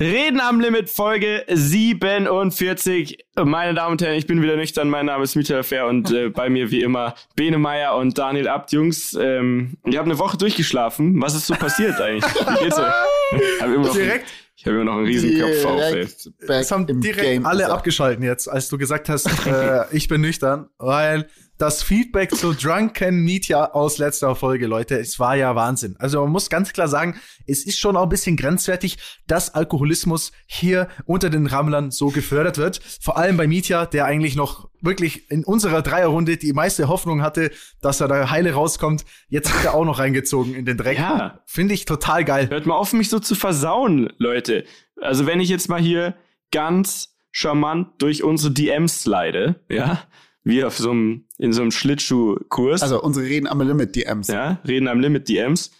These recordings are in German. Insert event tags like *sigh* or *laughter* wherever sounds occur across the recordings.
Reden am Limit, Folge 47. Meine Damen und Herren, ich bin wieder nüchtern. Mein Name ist Michael Fair und äh, *laughs* bei mir wie immer Bene Meyer und Daniel Abt. Jungs, ähm, ich habe eine Woche durchgeschlafen. Was ist so passiert eigentlich? Wie geht's euch? *laughs* Direkt? Ich habe immer noch einen riesen Kopf auf, ey. Es haben direkt alle abgeschalten jetzt, als du gesagt hast, *laughs* äh, ich bin nüchtern, weil das Feedback zu Drunken Media aus letzter Folge, Leute, es war ja Wahnsinn. Also man muss ganz klar sagen, es ist schon auch ein bisschen grenzwertig, dass Alkoholismus hier unter den Rammlern so gefördert wird. Vor allem bei Mietja, der eigentlich noch wirklich in unserer Dreierrunde die meiste Hoffnung hatte, dass er da heile rauskommt. Jetzt wird er auch noch reingezogen in den Dreck. Ja. Finde ich total geil. Hört mal auf, mich so zu versauen, Leute. Also wenn ich jetzt mal hier ganz charmant durch unsere DMs slide, ja, wie auf so einem, in so einem Schlittschuhkurs. Also unsere Reden am Limit DMs. Ja, Reden am Limit DMs.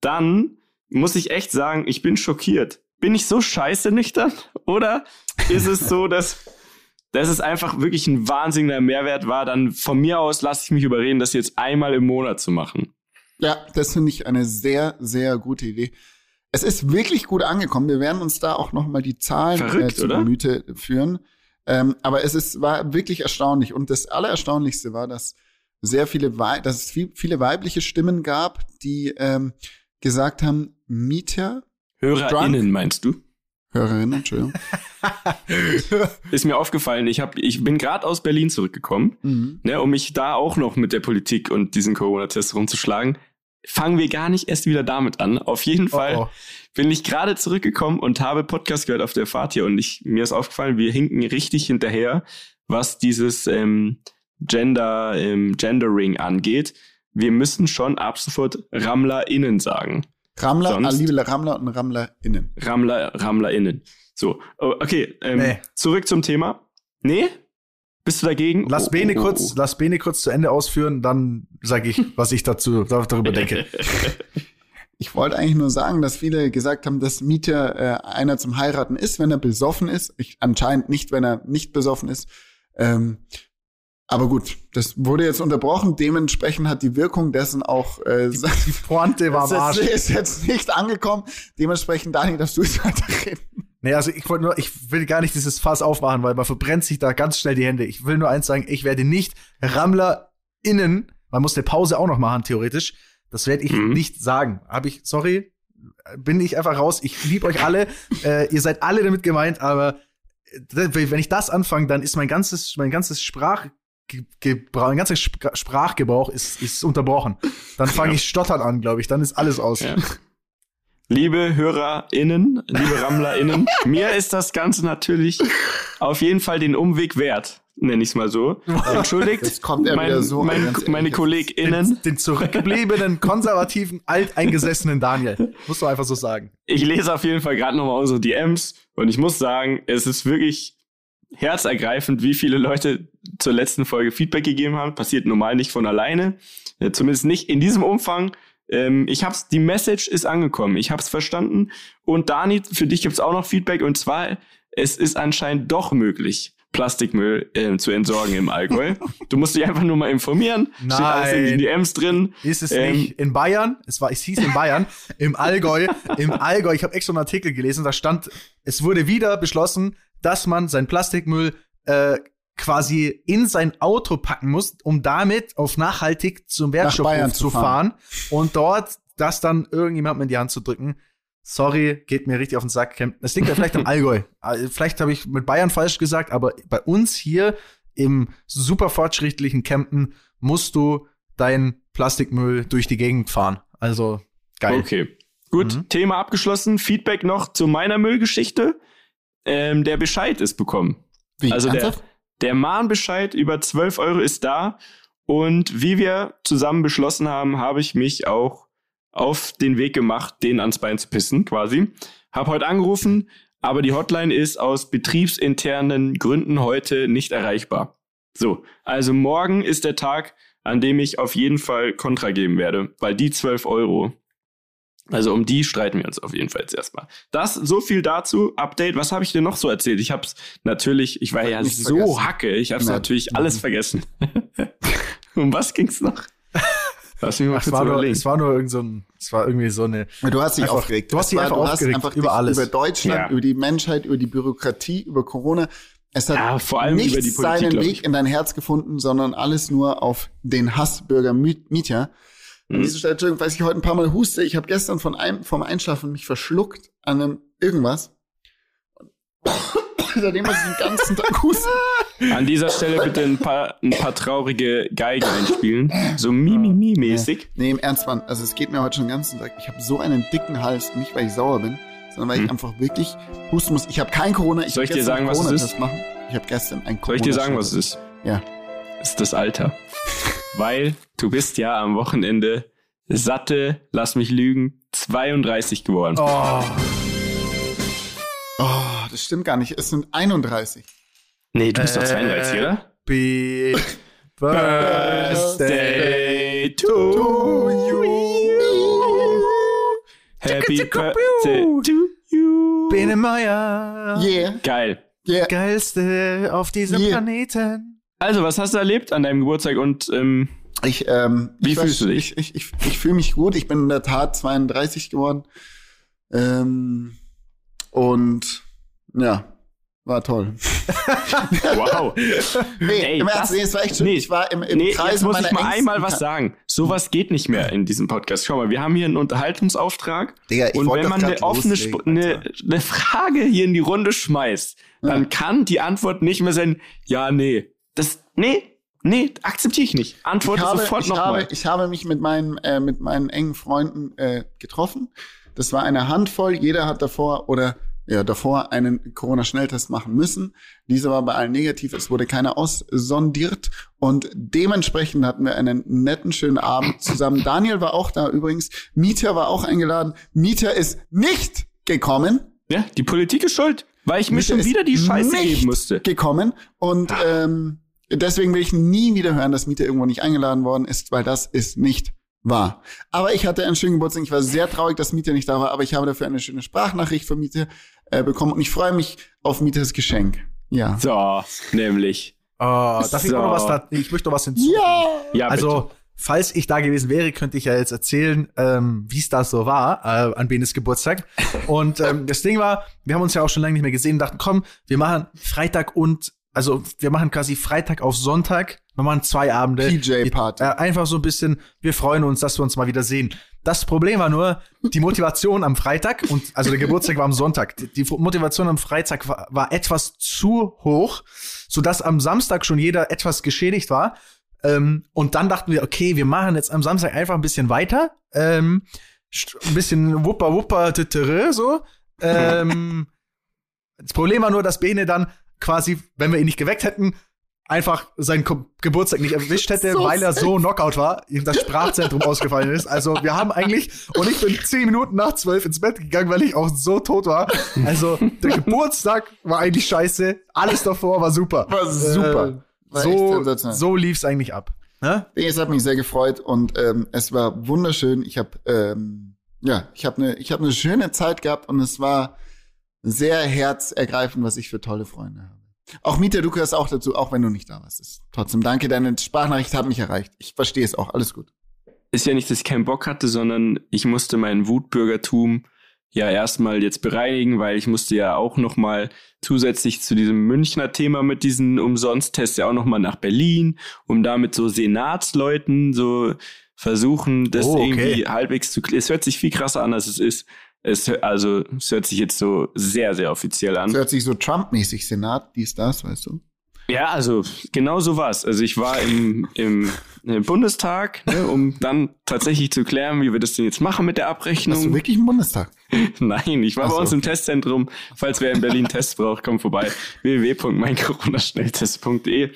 Dann muss ich echt sagen, ich bin schockiert. Bin ich so scheiße nüchtern? Oder ist es so, *laughs* dass, dass es einfach wirklich ein wahnsinniger Mehrwert war? Dann von mir aus lasse ich mich überreden, das jetzt einmal im Monat zu machen. Ja, das finde ich eine sehr, sehr gute Idee. Es ist wirklich gut angekommen. Wir werden uns da auch noch mal die Zahlen Verrückt, äh, zu? Gemüte führen. Ähm, aber es ist, war wirklich erstaunlich. Und das Allererstaunlichste war, dass sehr viele, Wei dass es viel, viele weibliche Stimmen gab, die ähm, gesagt haben, Mieter, HörerInnen meinst du? Hörerinnen, Entschuldigung. *laughs* Ist mir aufgefallen, ich, hab, ich bin gerade aus Berlin zurückgekommen, mhm. ne, um mich da auch noch mit der Politik und diesen Corona-Tests rumzuschlagen. Fangen wir gar nicht erst wieder damit an. Auf jeden Fall Oh, oh. Bin ich gerade zurückgekommen und habe Podcast gehört auf der Fahrt hier und ich, mir ist aufgefallen, wir hinken richtig hinterher, was dieses ähm, Gender, ähm, Gendering angeht. Wir müssen schon ab sofort RammlerInnen sagen. Rammler, Sonst? ah, liebe Rammler und RammlerInnen. Rammler, RammlerInnen. So, oh, okay, ähm, Nee. zurück zum Thema. Nee? Bist du dagegen? Lass Oh, Bene oh, oh, kurz, lass Bene kurz zu Ende ausführen, dann sage ich, was ich dazu da- darüber denke. *laughs* Ich wollte eigentlich nur sagen, dass viele gesagt haben, dass Mieter äh, einer zum Heiraten ist, wenn er besoffen ist. Ich, anscheinend nicht, wenn er nicht besoffen ist. Ähm, aber gut, das wurde jetzt unterbrochen. Dementsprechend hat die Wirkung dessen auch äh, Die Pointe war am *laughs* Arsch. ist, jetzt nicht angekommen. Dementsprechend, Daniel, darfst du jetzt weiterreden. Nee, also ich wollte nur, ich will gar nicht dieses Fass aufmachen, weil man verbrennt sich da ganz schnell die Hände. Ich will nur eins sagen, ich werde nicht RammlerInnen, man muss eine Pause auch noch machen, theoretisch. Das werde ich Mhm. nicht sagen. Habe ich, sorry, bin ich einfach raus. Ich liebe euch alle. *laughs* äh, ihr seid alle damit gemeint, aber äh, wenn ich das anfange, dann ist mein ganzes, mein ganzes Sprach, Gebrauch, mein ganzer Spr- Sprachgebrauch ist, ist unterbrochen. Dann fange ich stottern an, glaube ich. Dann ist alles aus. Ja. Liebe HörerInnen, liebe *laughs* RammlerInnen, mir ist das Ganze natürlich auf jeden Fall den Umweg wert, nenne ich es mal so. *laughs* Entschuldigt Jetzt kommt er mein, wieder so. mein, meine KollegInnen. Den, den zurückgebliebenen, konservativen, alteingesessenen Daniel. Musst du einfach so sagen. Ich lese auf jeden Fall gerade nochmal unsere DMs und ich muss sagen, es ist wirklich herzergreifend, wie viele Leute zur letzten Folge Feedback gegeben haben. Passiert normal nicht von alleine, äh, zumindest nicht in diesem Umfang. Ähm, ich hab's, die Message ist angekommen, ich hab's verstanden. Und Dani, für dich gibt's auch noch Feedback und zwar, es ist anscheinend doch möglich, Plastikmüll äh, zu entsorgen im Allgäu. du musst dich einfach nur mal informieren. Steht alles in den Nein. DMs drin. Ist es Ähm, nicht in Bayern? Es war, es hieß in Bayern, im Allgäu, im Allgäu. Ich habe extra einen Artikel gelesen, da stand, es wurde wieder beschlossen, dass man sein Plastikmüll äh, quasi in sein Auto packen muss, um damit auf nachhaltig zum Wertstoffhof zu zu fahren und dort das dann irgendjemandem in die Hand zu drücken. Sorry, geht mir richtig auf den Sack. Das liegt ja vielleicht am Allgäu. Also *laughs* Vielleicht habe ich mit Bayern falsch gesagt, aber bei uns hier im super fortschrittlichen Campen musst du dein Plastikmüll durch die Gegend fahren. Also geil. Okay. Gut, Mhm. Thema abgeschlossen. Feedback noch zu meiner Müllgeschichte. Ähm, der Bescheid ist bekommen. Wie, Also der, der Mahnbescheid über 12 Euro ist da. Und wie wir zusammen beschlossen haben, habe ich mich auch auf den Weg gemacht, den ans Bein zu pissen, quasi. Hab heute angerufen, aber die Hotline ist aus betriebsinternen Gründen heute nicht erreichbar. So, also morgen ist der Tag, an dem ich auf jeden Fall Kontra geben werde, weil die 12 Euro, also um die streiten wir uns auf jeden Fall jetzt erstmal. Das, so viel dazu. Update, was habe ich denn noch so erzählt? Ich habe es natürlich, ich war ja Nichts so vergessen. hacke, ich habe es natürlich alles *laughs* vergessen. *laughs* um was ging's noch? Lass mich mal Ach, es, war nur, es war nur irgend so ein, es war irgendwie so eine. Du hast dich einfach, aufgeregt. Du hast dich einfach du aufgeregt einfach über alles. Über Deutschland, ja. über die Menschheit, über die Bürokratie, über Corona. Es hat ja, vor allem nichts über die Politik, seinen Weg in dein Herz gefunden, sondern alles nur auf den Hassbürger Mietja. An hm. dieser Stelle, Entschuldigung, weiß ich heute ein paar Mal huste. Ich habe gestern von einem, vom Einschlafen mich verschluckt an einem irgendwas. *coughs* Seitdem muss ich den ganzen Tag husten. *laughs* An dieser Stelle bitte ein paar, ein paar traurige Geigen einspielen. So Mimimi-mäßig. Nee, im Ernst, Mann. Also es geht mir heute schon den ganzen Tag. Ich habe so einen dicken Hals. Nicht, weil ich sauer bin, sondern weil hm. ich einfach wirklich husten muss. Ich habe kein Corona. Ich Soll ich dir sagen, was es ist? Machen. Ich habe gestern ein Corona. Soll ich dir sagen, was es ist? Ja. Es ist das Alter. *laughs* weil du bist ja am Wochenende satte, lass mich lügen, 32 geworden. Oh. Oh, das stimmt gar nicht. Es sind 31. Nee, du bist äh, doch 32, oder? Happy Birthday to you. Happy Birthday to you. Bene Meyer. Yeah. Geil. Yeah. Geilste auf diesem yeah. Planeten. Also, was hast du erlebt an deinem Geburtstag und ähm, ich, ähm, Wie ich fühlst du dich? Ich, ich, ich, ich fühle mich gut. Ich bin in der Tat 32 geworden. Ähm, und ja, war toll. Wow. nee, Ey, im Ernst, nee, es war echt schön. Nee, ich war im, im nee, Kreis jetzt muss ich mal einmal was sagen. Sowas geht nicht mehr in diesem Podcast. Schau mal, wir haben hier einen Unterhaltungsauftrag. Digga, ich und wenn man eine offene eine, eine Frage hier in die Runde schmeißt, ja. dann kann die Antwort nicht mehr sein, ja, nee. Das, nee, Nee, akzeptiere ich nicht. Antworte ich habe, sofort nochmal. Ich habe mich mit meinen, äh, mit meinen engen Freunden äh, getroffen. Das war eine Handvoll. Jeder hat davor oder ja, davor einen Corona-Schnelltest machen müssen. Dieser war bei allen negativ. Es wurde keiner aussondiert. Und dementsprechend hatten wir einen netten, schönen Abend zusammen. Daniel war auch da übrigens. Mieter war auch eingeladen. Mieter ist nicht gekommen. Ja, die Politik ist schuld, weil ich mir schon wieder die Scheiße geben musste. Gekommen. Und ähm, Deswegen will ich nie wieder hören, dass Mieter irgendwo nicht eingeladen worden ist, weil das ist nicht wahr. Aber ich hatte einen schönen Geburtstag. Ich war sehr traurig, dass Mieter nicht da war, aber ich habe dafür eine schöne Sprachnachricht von Mieter äh, bekommen und ich freue mich auf Mieters Geschenk. Ja. So, nämlich. Oh, darf so. ich noch was da? Ich möchte noch was hinzufügen. Ja. ja also, falls ich da gewesen wäre, könnte ich ja jetzt erzählen, ähm, wie es da so war äh, an Benes Geburtstag. Und ähm, das Ding war, wir haben uns ja auch schon lange nicht mehr gesehen und dachten, komm, wir machen Freitag und also wir machen quasi Freitag auf Sonntag, wir machen zwei Abende. PJ-Party. Äh, einfach so ein bisschen, wir freuen uns, dass wir uns mal wieder sehen. Das Problem war nur, die Motivation am Freitag und also der Geburtstag war am Sonntag. Die Motivation am Freitag war, war etwas zu hoch, sodass am Samstag schon jeder etwas geschädigt war. Ähm, und dann dachten wir, okay, wir machen jetzt am Samstag einfach ein bisschen weiter. Ähm, ein bisschen wuppa wuppa so. Ähm, das Problem war nur, dass Bene dann quasi, wenn wir ihn nicht geweckt hätten, einfach seinen Ko Geburtstag nicht erwischt hätte, *laughs* so weil er so Knockout war, ihm das Sprachzentrum *laughs* ausgefallen ist. Also wir haben eigentlich, und ich bin zehn Minuten nach zwölf ins Bett gegangen, weil ich auch so tot war. Also der Geburtstag war eigentlich scheiße, alles davor war super. War super. Äh, war so so lief's eigentlich ab. Ne? Es hat mich sehr gefreut und ähm, es war wunderschön. Ich habe ähm, ja, ich habe eine ich habe eine schöne Zeit gehabt und es war sehr herzergreifend, was ich für tolle Freunde habe. Auch Mieter, du gehörst auch dazu, auch wenn du nicht da warst. Trotzdem danke, deine Sprachnachricht hat mich erreicht. Ich verstehe es auch, alles gut. Ist ja nicht, dass ich keinen Bock hatte, sondern ich musste mein Wutbürgertum ja erstmal jetzt bereinigen, weil ich musste ja auch noch mal zusätzlich zu diesem Münchner Thema mit diesen Umsonsttests ja auch noch mal nach Berlin, um da mit so Senatsleuten so versuchen, das oh, okay. irgendwie halbwegs zu. Es hört sich viel krasser an, als es ist. Es, also, es hört sich jetzt so sehr, sehr offiziell an. Es hört sich so Trump-mäßig, Senat, dies, das, weißt du? Ja, also genau so war's. Also ich war im, im, im Bundestag, ne, um dann tatsächlich zu klären, wie wir das denn jetzt machen mit der Abrechnung. Hast du wirklich im Bundestag? *laughs* Nein, ich war Ach bei uns okay. im Testzentrum. Falls wer in Berlin Tests braucht, kommt vorbei. *laughs* www.meincoronaschnelltest.de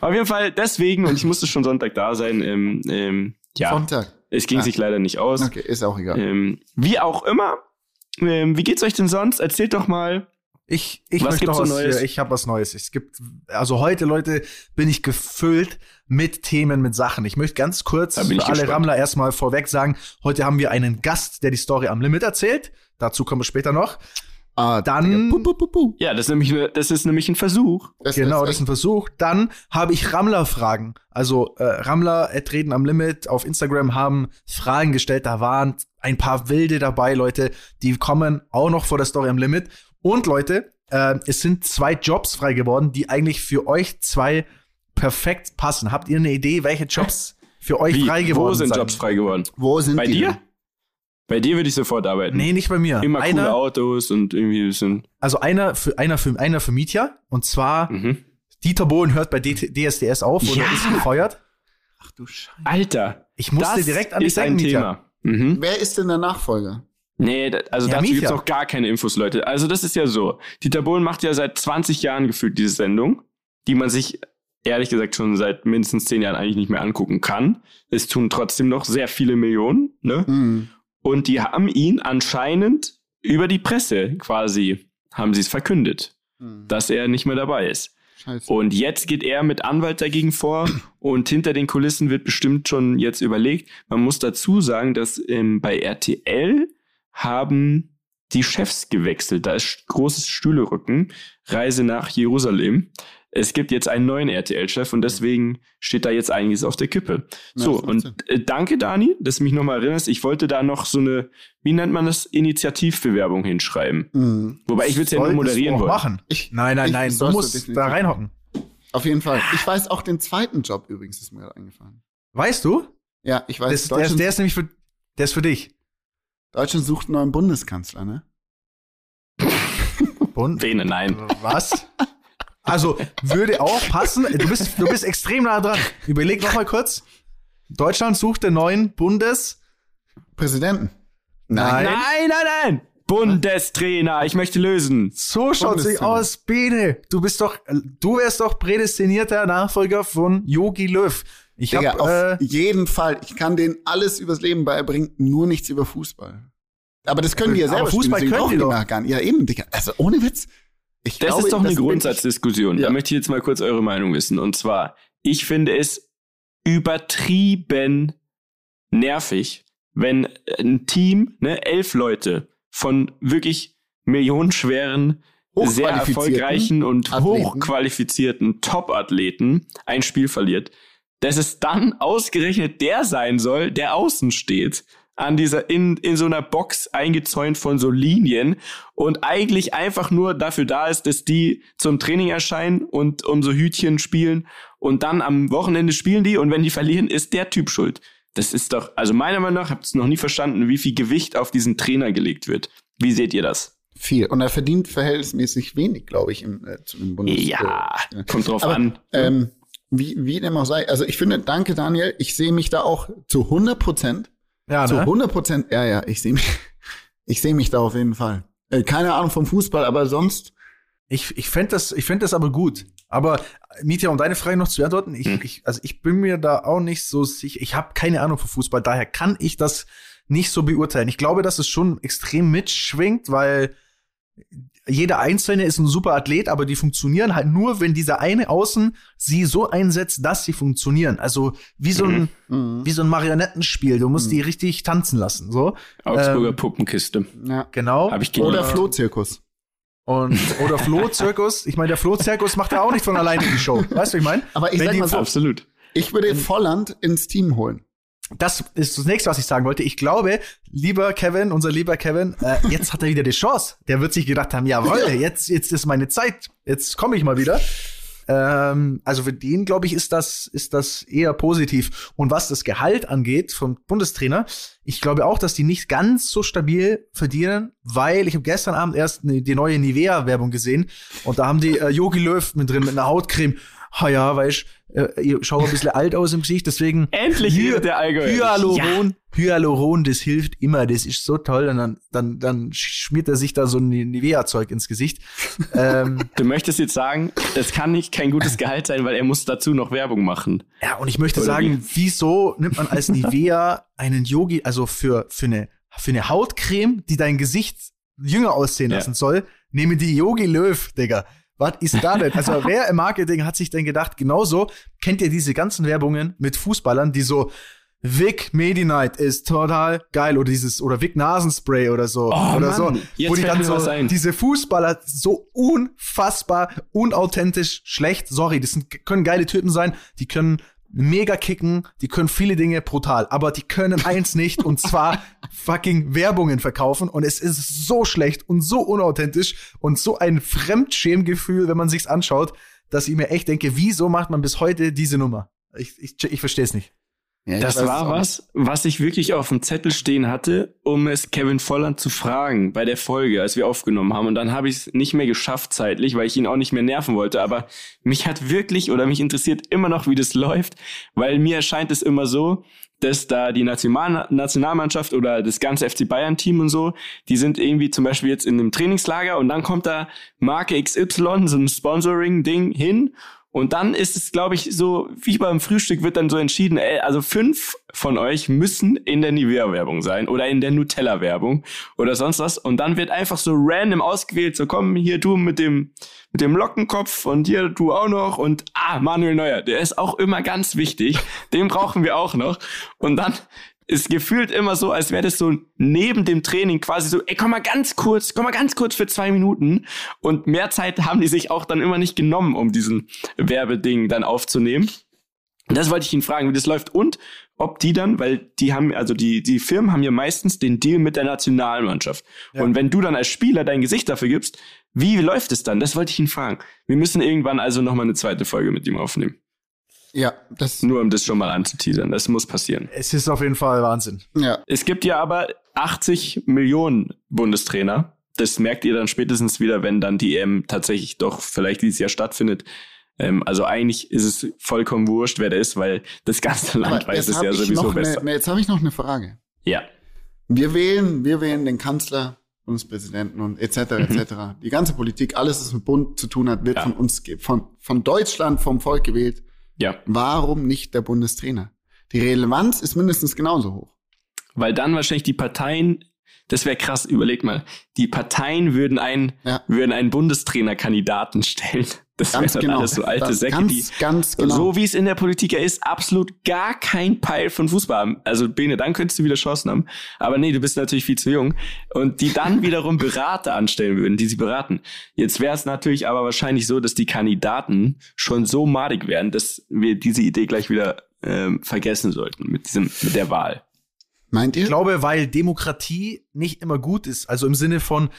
Auf jeden Fall deswegen, und ich musste schon Sonntag da sein, ähm, ähm, ja. Sonntag. Es ging ah. sich leider nicht aus. Okay, ist auch egal. Ähm, wie auch immer. Ähm, wie geht's euch denn sonst? Erzählt doch mal. Ich, ich was gibt's was, Neues? Ich habe was Neues. Es gibt, also heute, Leute, bin ich gefüllt mit Themen, mit Sachen. Ich möchte ganz kurz für alle gespannt. Rammler erstmal vorweg sagen, heute haben wir einen Gast, der die Story am Limit erzählt. Dazu kommen wir später noch. Ah, dann. Puh, puh, puh, ja, das ist, nämlich, das ist nämlich ein Versuch. Das genau, das ist ein Versuch. Dann habe ich Rammler-Fragen. Also äh, Rammler Reden am Limit auf Instagram haben Fragen gestellt. Da waren ein paar Wilde dabei, Leute. Die kommen auch noch vor der Story am Limit. Und Leute, äh, es sind zwei Jobs frei geworden, die eigentlich für euch zwei perfekt passen. Habt ihr eine Idee, welche Jobs für euch Wie? frei geworden sind? Wo sind Jobs frei geworden? Wo sind Bei die? dir? Bei dir würde ich sofort arbeiten. Nee, nicht bei mir. Immer einer, coole Autos und irgendwie ein bisschen. Also einer für einer für einer für Mietja und zwar mhm. Dieter Bohlen hört bei DSDS auf oder ja. ist gefeuert. Ach du Scheiße. Alter, ich musste das direkt an dich denken, Thema. Mhm. Wer ist denn der Nachfolger? Nee, also ja, dazu gibt es noch gar keine Infos, Leute. Also das ist ja so. Dieter Bohlen macht ja seit 20 Jahren gefühlt diese Sendung, die man sich ehrlich gesagt schon seit mindestens 10 Jahren eigentlich nicht mehr angucken kann. Es tun trotzdem noch sehr viele Millionen, ne? Mhm. Und die haben ihn anscheinend über die Presse quasi, haben sie es verkündet, mhm. dass er nicht mehr dabei ist. Scheiße. Und jetzt geht er mit Anwalt dagegen vor und hinter den Kulissen wird bestimmt schon jetzt überlegt. Man muss dazu sagen, dass ähm, bei RTL haben die Chefs gewechselt. Da ist großes Stühlerücken, Reise nach Jerusalem es gibt jetzt einen neuen RTL-Chef und deswegen steht da jetzt einiges auf der Kippe. Ja, so, und äh, danke, Dani, dass du mich nochmal erinnerst. Ich wollte da noch so eine, wie nennt man das, Initiativbewerbung hinschreiben. Mhm. Wobei ich will es ja nur moderieren wollen. machen. Ich, nein, nein, nein, du musst da reinhocken. Auf jeden Fall. Ich weiß auch den zweiten Job übrigens, ist mir gerade eingefallen. Weißt du? Ja, ich weiß. Das, der, ist, der ist nämlich für, der ist für dich. Deutschland sucht einen neuen Bundeskanzler, ne? Bund? Denen, nein. Was? *laughs* Also würde auch passen. Du bist, du bist extrem nah dran. Überleg noch mal kurz. Deutschland sucht den neuen Bundespräsidenten. Nein. Nein, nein, nein. Bundestrainer, ich möchte lösen. So schaut sich aus, Bene. Du bist doch, du wärst doch prädestinierter Nachfolger von Yogi Löw. Ich Digga, hab, auf äh, jeden Fall. Ich kann denen alles übers Leben beibringen, nur nichts über Fußball. Aber das können die ja selber Fußball spielen. können die doch. Gar nicht. Ja, eben, Digga. Also ohne Witz. Ich das glaube, ist doch eine Grundsatzdiskussion. Ja. Da möchte ich jetzt mal kurz eure Meinung wissen. Und zwar, ich finde es übertrieben nervig, wenn ein Team, ne, elf Leute von wirklich millionenschweren, sehr erfolgreichen und Athleten. hochqualifizierten Top-Athleten ein Spiel verliert, dass es dann ausgerechnet der sein soll, der außen steht an dieser, in, in so einer Box eingezäunt von so Linien und eigentlich einfach nur dafür da ist, dass die zum Training erscheinen und um so Hütchen spielen und dann am Wochenende spielen die und wenn die verlieren, ist der Typ schuld. Das ist doch, also meiner Meinung nach, habt ihr noch nie verstanden, wie viel Gewicht auf diesen Trainer gelegt wird. Wie seht ihr das? Viel. Und er verdient verhältnismäßig wenig, glaube ich, im, äh, zum Bundes. Ja, äh, kommt drauf Aber, an. Ähm, wie, wie dem auch sei. Also ich finde, danke Daniel, ich sehe mich da auch zu 100 Prozent ja, Zu ne? 100 Prozent, ja, ja, ich sehe mich, *laughs* ich sehe mich da auf jeden Fall. Äh, keine Ahnung vom Fußball, aber sonst. Ich, ich fände das, ich fänd das aber gut. Aber Mietja, um deine Frage noch zu beantworten, ich, hm. ich, also ich bin mir da auch nicht so sicher. Ich habe keine Ahnung vom Fußball, daher kann ich das nicht so beurteilen. Ich glaube, dass es schon extrem mitschwingt, weil jeder Einzelne ist ein super Athlet, aber die funktionieren halt nur, wenn dieser eine Außen sie so einsetzt, dass sie funktionieren. Also wie so ein, mhm. wie so ein Marionettenspiel. Du musst mhm. die richtig tanzen lassen, so. Augsburger ähm, Puppenkiste. Ja. Genau. Hab ich Oder Flohzirkus. Und, oder Flohzirkus. Ich meine, der Flohzirkus macht ja auch nicht von alleine die Show. Weißt du, ich meine? Aber ich Wenn sag mal so, absolut. Ich würde Volland ins Team holen das ist das nächste, was ich sagen wollte. Ich glaube, lieber Kevin, unser lieber Kevin, äh, *laughs* jetzt hat er wieder die Chance. Der wird sich gedacht haben, jawohl, jetzt, jetzt ist meine Zeit. Jetzt komme ich mal wieder. Ähm, also für den, glaube ich, ist das, ist das eher positiv. Und was das Gehalt angeht vom Bundestrainer, ich glaube auch, dass die nicht ganz so stabil verdienen, weil ich habe gestern Abend erst die neue Nivea-Werbung gesehen und da haben die äh, Yogi Löw mit drin mit einer Hautcreme ha ja, weißt äh, ihr schaut ein bisschen alt aus im Gesicht, deswegen *laughs* endlich Hy der Allgäu. Hyaluron, ja. Hyaluron, das hilft immer, das ist so toll und dann dann dann schmiert er sich da so ein Nivea Zeug ins Gesicht. *laughs* ähm, du möchtest jetzt sagen, es kann nicht kein gutes Gehalt sein, weil er muss dazu noch Werbung machen. Ja, und ich möchte Oder sagen, wie? wieso nimmt man als Nivea einen Yogi, also für für eine für eine Hautcreme, die dein Gesicht jünger aussehen lassen ja. soll, nehme die Yogi Löw, Digga. Was ist da denn? Also *laughs* wer im Marketing hat sich denn gedacht, genauso kennt ihr diese ganzen Werbungen mit Fußballern, die so Vic Medi-Night ist total geil oder dieses oder Vic Nasenspray oder so Oh, oder Mann, so, jetzt wo die dann so diese Fußballer so unfassbar unauthentisch schlecht. Sorry, das sind, können geile Typen sein, die können mega kicken, die können viele Dinge brutal, aber die können *laughs* eins nicht und zwar fucking Werbungen verkaufen und es ist so schlecht und so unauthentisch und so ein Fremdschämgefühl, wenn man sich's anschaut, dass ich mir echt denke, wieso macht man bis heute diese Nummer? Ich, ich, ich verstehe es nicht. Ja, Das war was, was ich wirklich auf demZettel stehen hatte, um es Kevin Volland zu fragen bei der Folge, als wir aufgenommen haben. Und dann habe ich es nicht mehr geschafft zeitlich, weil ich ihn auch nicht mehr nerven wollte. Aber mich hat wirklich oder mich interessiert immer noch, wie das läuft, weil mir erscheint es immer so, dass da die National Nationalmannschaft oder das ganze FC Bayern-Team und so, die sind irgendwie zum Beispiel jetzt in einem Trainingslager und dann kommt da Marke XY, so ein Sponsoring-Ding hin und dann ist es, glaube ich, so, wie beim Frühstück wird dann so entschieden, ey, also fünf von euch müssen in der Nivea-Werbung sein oder in der Nutella-Werbung oder sonst was. Und dann wird einfach so random ausgewählt, so komm, hier du mit dem, mit dem Lockenkopf und hier du auch noch und ah, Manuel Neuer, der ist auch immer ganz wichtig. Den brauchen wir auch noch. Und dann ist gefühlt immer so, als wäre das so neben dem Training quasi so, ey, komm mal ganz kurz, komm mal ganz kurz für zwei Minuten. Und mehr Zeit haben die sich auch dann immer nicht genommen, um diesen Werbeding dann aufzunehmen. Und das wollte ich ihn fragen, wie das läuft und ob die dann, weil die haben, also die, die Firmen haben ja meistens den Deal mit der Nationalmannschaft. Ja. Und wenn du dann als Spieler dein Gesicht dafür gibst, wie läuft es dann? Das wollte ich ihn fragen. Wir müssen irgendwann also nochmal eine zweite Folge mit ihm aufnehmen. Ja, das, Nur um das schon mal anzuteasern. Das muss passieren. Es ist auf jeden Fall Wahnsinn. ja. Es gibt ja aber 80 Millionen Bundestrainer. Das merkt ihr dann spätestens wieder, wenn dann die EM tatsächlich doch vielleicht dieses Jahr stattfindet. Ähm, also eigentlich ist es vollkommen wurscht, wer der ist, weil das ganze Land Aber weiß es ja sowieso besser. Eine, jetzt habe ich noch eine Frage. Ja. Wir wählen, wir wählen den Kanzler, Bundespräsidenten und etc. etc. Die ganze Politik, alles, was mit Bund zu tun hat, wird Ja. von uns, von, von Deutschland, vom Volk gewählt. Ja. Warum nicht der Bundestrainer? Die Relevanz ist mindestens genauso hoch. Weil dann wahrscheinlich die Parteien, das wäre krass, überleg mal, die Parteien würden einen, Ja. würden einen Bundestrainerkandidaten stellen. Das wäre Ganz dann genau. alles so alte Das- Säcke, ganz, die ganz genau. so wie es in der Politik ja ist, absolut gar kein Peil von Fußball haben. Also Bene, dann könntest du wieder Chancen haben. Aber nee, du bist natürlich viel zu jung. Und die dann wiederum Berater anstellen würden, die sie beraten. Jetzt wäre es natürlich aber wahrscheinlich so, dass die Kandidaten schon so madig wären, dass wir diese Idee gleich wieder ähm, vergessen sollten mit diesem, mit der Wahl. Meint ihr? Ich glaube, weil Demokratie nicht immer gut ist. Also im Sinne von,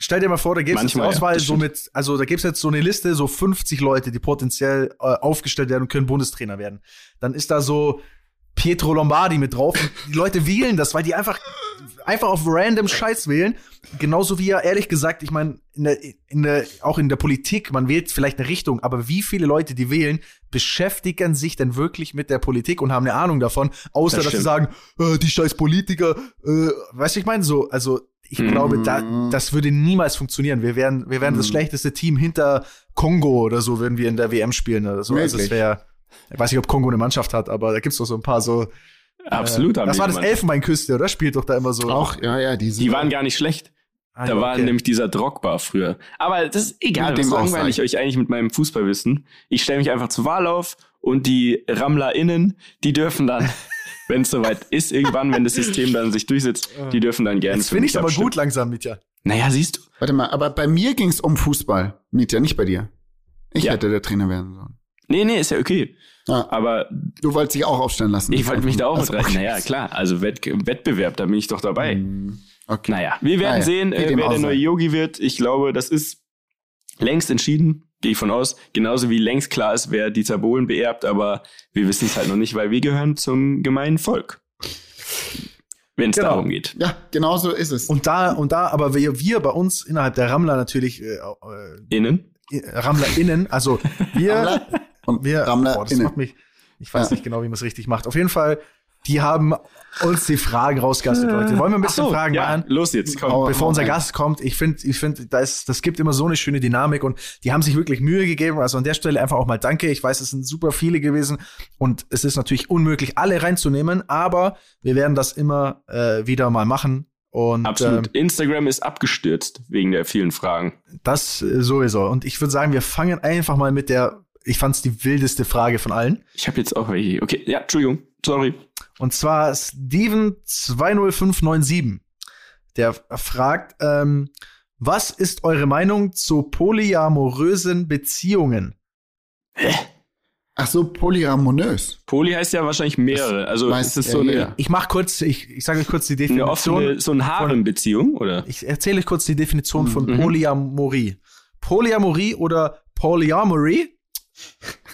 stell dir mal vor, da jetzt eine Manchmal, ja, Auswahl das so mit, also da gibt's jetzt so eine Liste, so 50 Leute, die potenziell äh, aufgestellt werden und können Bundestrainer werden. Dann ist da so Pietro Lombardi mit drauf und die Leute wählen das, weil die einfach einfach auf random Scheiß wählen. Genauso wie ja ehrlich gesagt, ich meine, in der, in der, auch in der Politik, man wählt vielleicht eine Richtung, aber wie viele Leute, die wählen, beschäftigen sich denn wirklich mit der Politik und haben eine Ahnung davon, außer Das dass sie sagen, äh, die scheiß Politiker, äh, weißt du, ich meine so, also ich Mhm. glaube, da, das würde niemals funktionieren. Wir wären, wir wären das Mhm. schlechteste Team hinter Kongo oder so, würden wir in der WM spielen oder so. Also es wäre, ich weiß nicht, ob Kongo eine Mannschaft hat, aber da gibt's doch so ein paar so. Absolut Äh, das war das. Elfenbeinküste, oder? Spielt doch da immer so. Auch, ja, ja, die, sind Die waren gar nicht schlecht. Ah, Da ja, war okay. nämlich dieser Drogba früher. Aber das ist egal, Mit was dem langweile ich euch eigentlich mit meinem Fußballwissen. Ich stelle mich einfach zur Wahl auf und die RammlerInnen, die dürfen dann, *laughs* wenn es soweit ist, irgendwann, wenn das System dann sich durchsetzt, die dürfen dann gerne Jetzt für finde ich aber abstimmen. gut langsam, Mitja. Naja, siehst du. Warte mal, aber bei mir ging's um Fußball. Mietja, nicht bei dir. Ich Ja. hätte der Trainer werden sollen. Nee, nee, ist ja okay. Ah, Aber du wolltest dich auch aufstellen lassen. ich wollte mich da auch Also. Naja, klar, also Wett Wettbewerb, da bin ich doch dabei. Hm, Okay. Naja, wir werden Naja, sehen, wie äh, wer der neue Yogi wird. Ich glaube, das ist längst entschieden, gehe ich von aus. Genauso wie längst klar ist, wer Dieter Bohlen beerbt, aber wir wissen es halt noch nicht, weil wir gehören zum gemeinen Volk. Wenn es Genau. darum geht. Ja, genau so ist es. Und da, und da, aber wir, wir bei uns innerhalb der Rammler natürlich, äh, Innen. äh, RammlerInnen, also wir, Rammler und wir, Rammler boah, das innen. macht mich, ich weiß Ja. nicht genau, wie man es richtig macht. Auf jeden Fall, die haben uns die Fragen rausgeastet, Leute. Wollen wir ein bisschen so, Fragen ja, machen? los jetzt, komm. Hau- bevor unser. Gast kommt, ich finde, ich finde, da ist, das gibt immer so eine schöne Dynamik und die haben sich wirklich Mühe gegeben. Also an der Stelle einfach auch mal Danke. Ich weiß, es sind super viele gewesen und es ist natürlich unmöglich, alle reinzunehmen, aber wir werden das immer äh, wieder mal machen und Absolut. ähm, Instagram ist abgestürzt wegen der vielen Fragen. das äh, sowieso. Und ich würde sagen, wir fangen einfach mal mit der, ich fand's die wildeste Frage von allen. Ich habe jetzt auch welche. Okay, ja, Entschuldigung. Sorry. Und zwar Steven20597. Der fragt, ähm, was ist eure Meinung zu polyamorösen Beziehungen? Hä? Ach so, polyamonös. Poly heißt ja wahrscheinlich mehrere. Also ist es so eine. Ich mach kurz, ich, ich sage euch kurz die Definition. Eine offene, so eine Harem-Beziehung, oder? Ich erzähle euch kurz die Definition von mhm. Polyamorie. Polyamorie oder Polyamory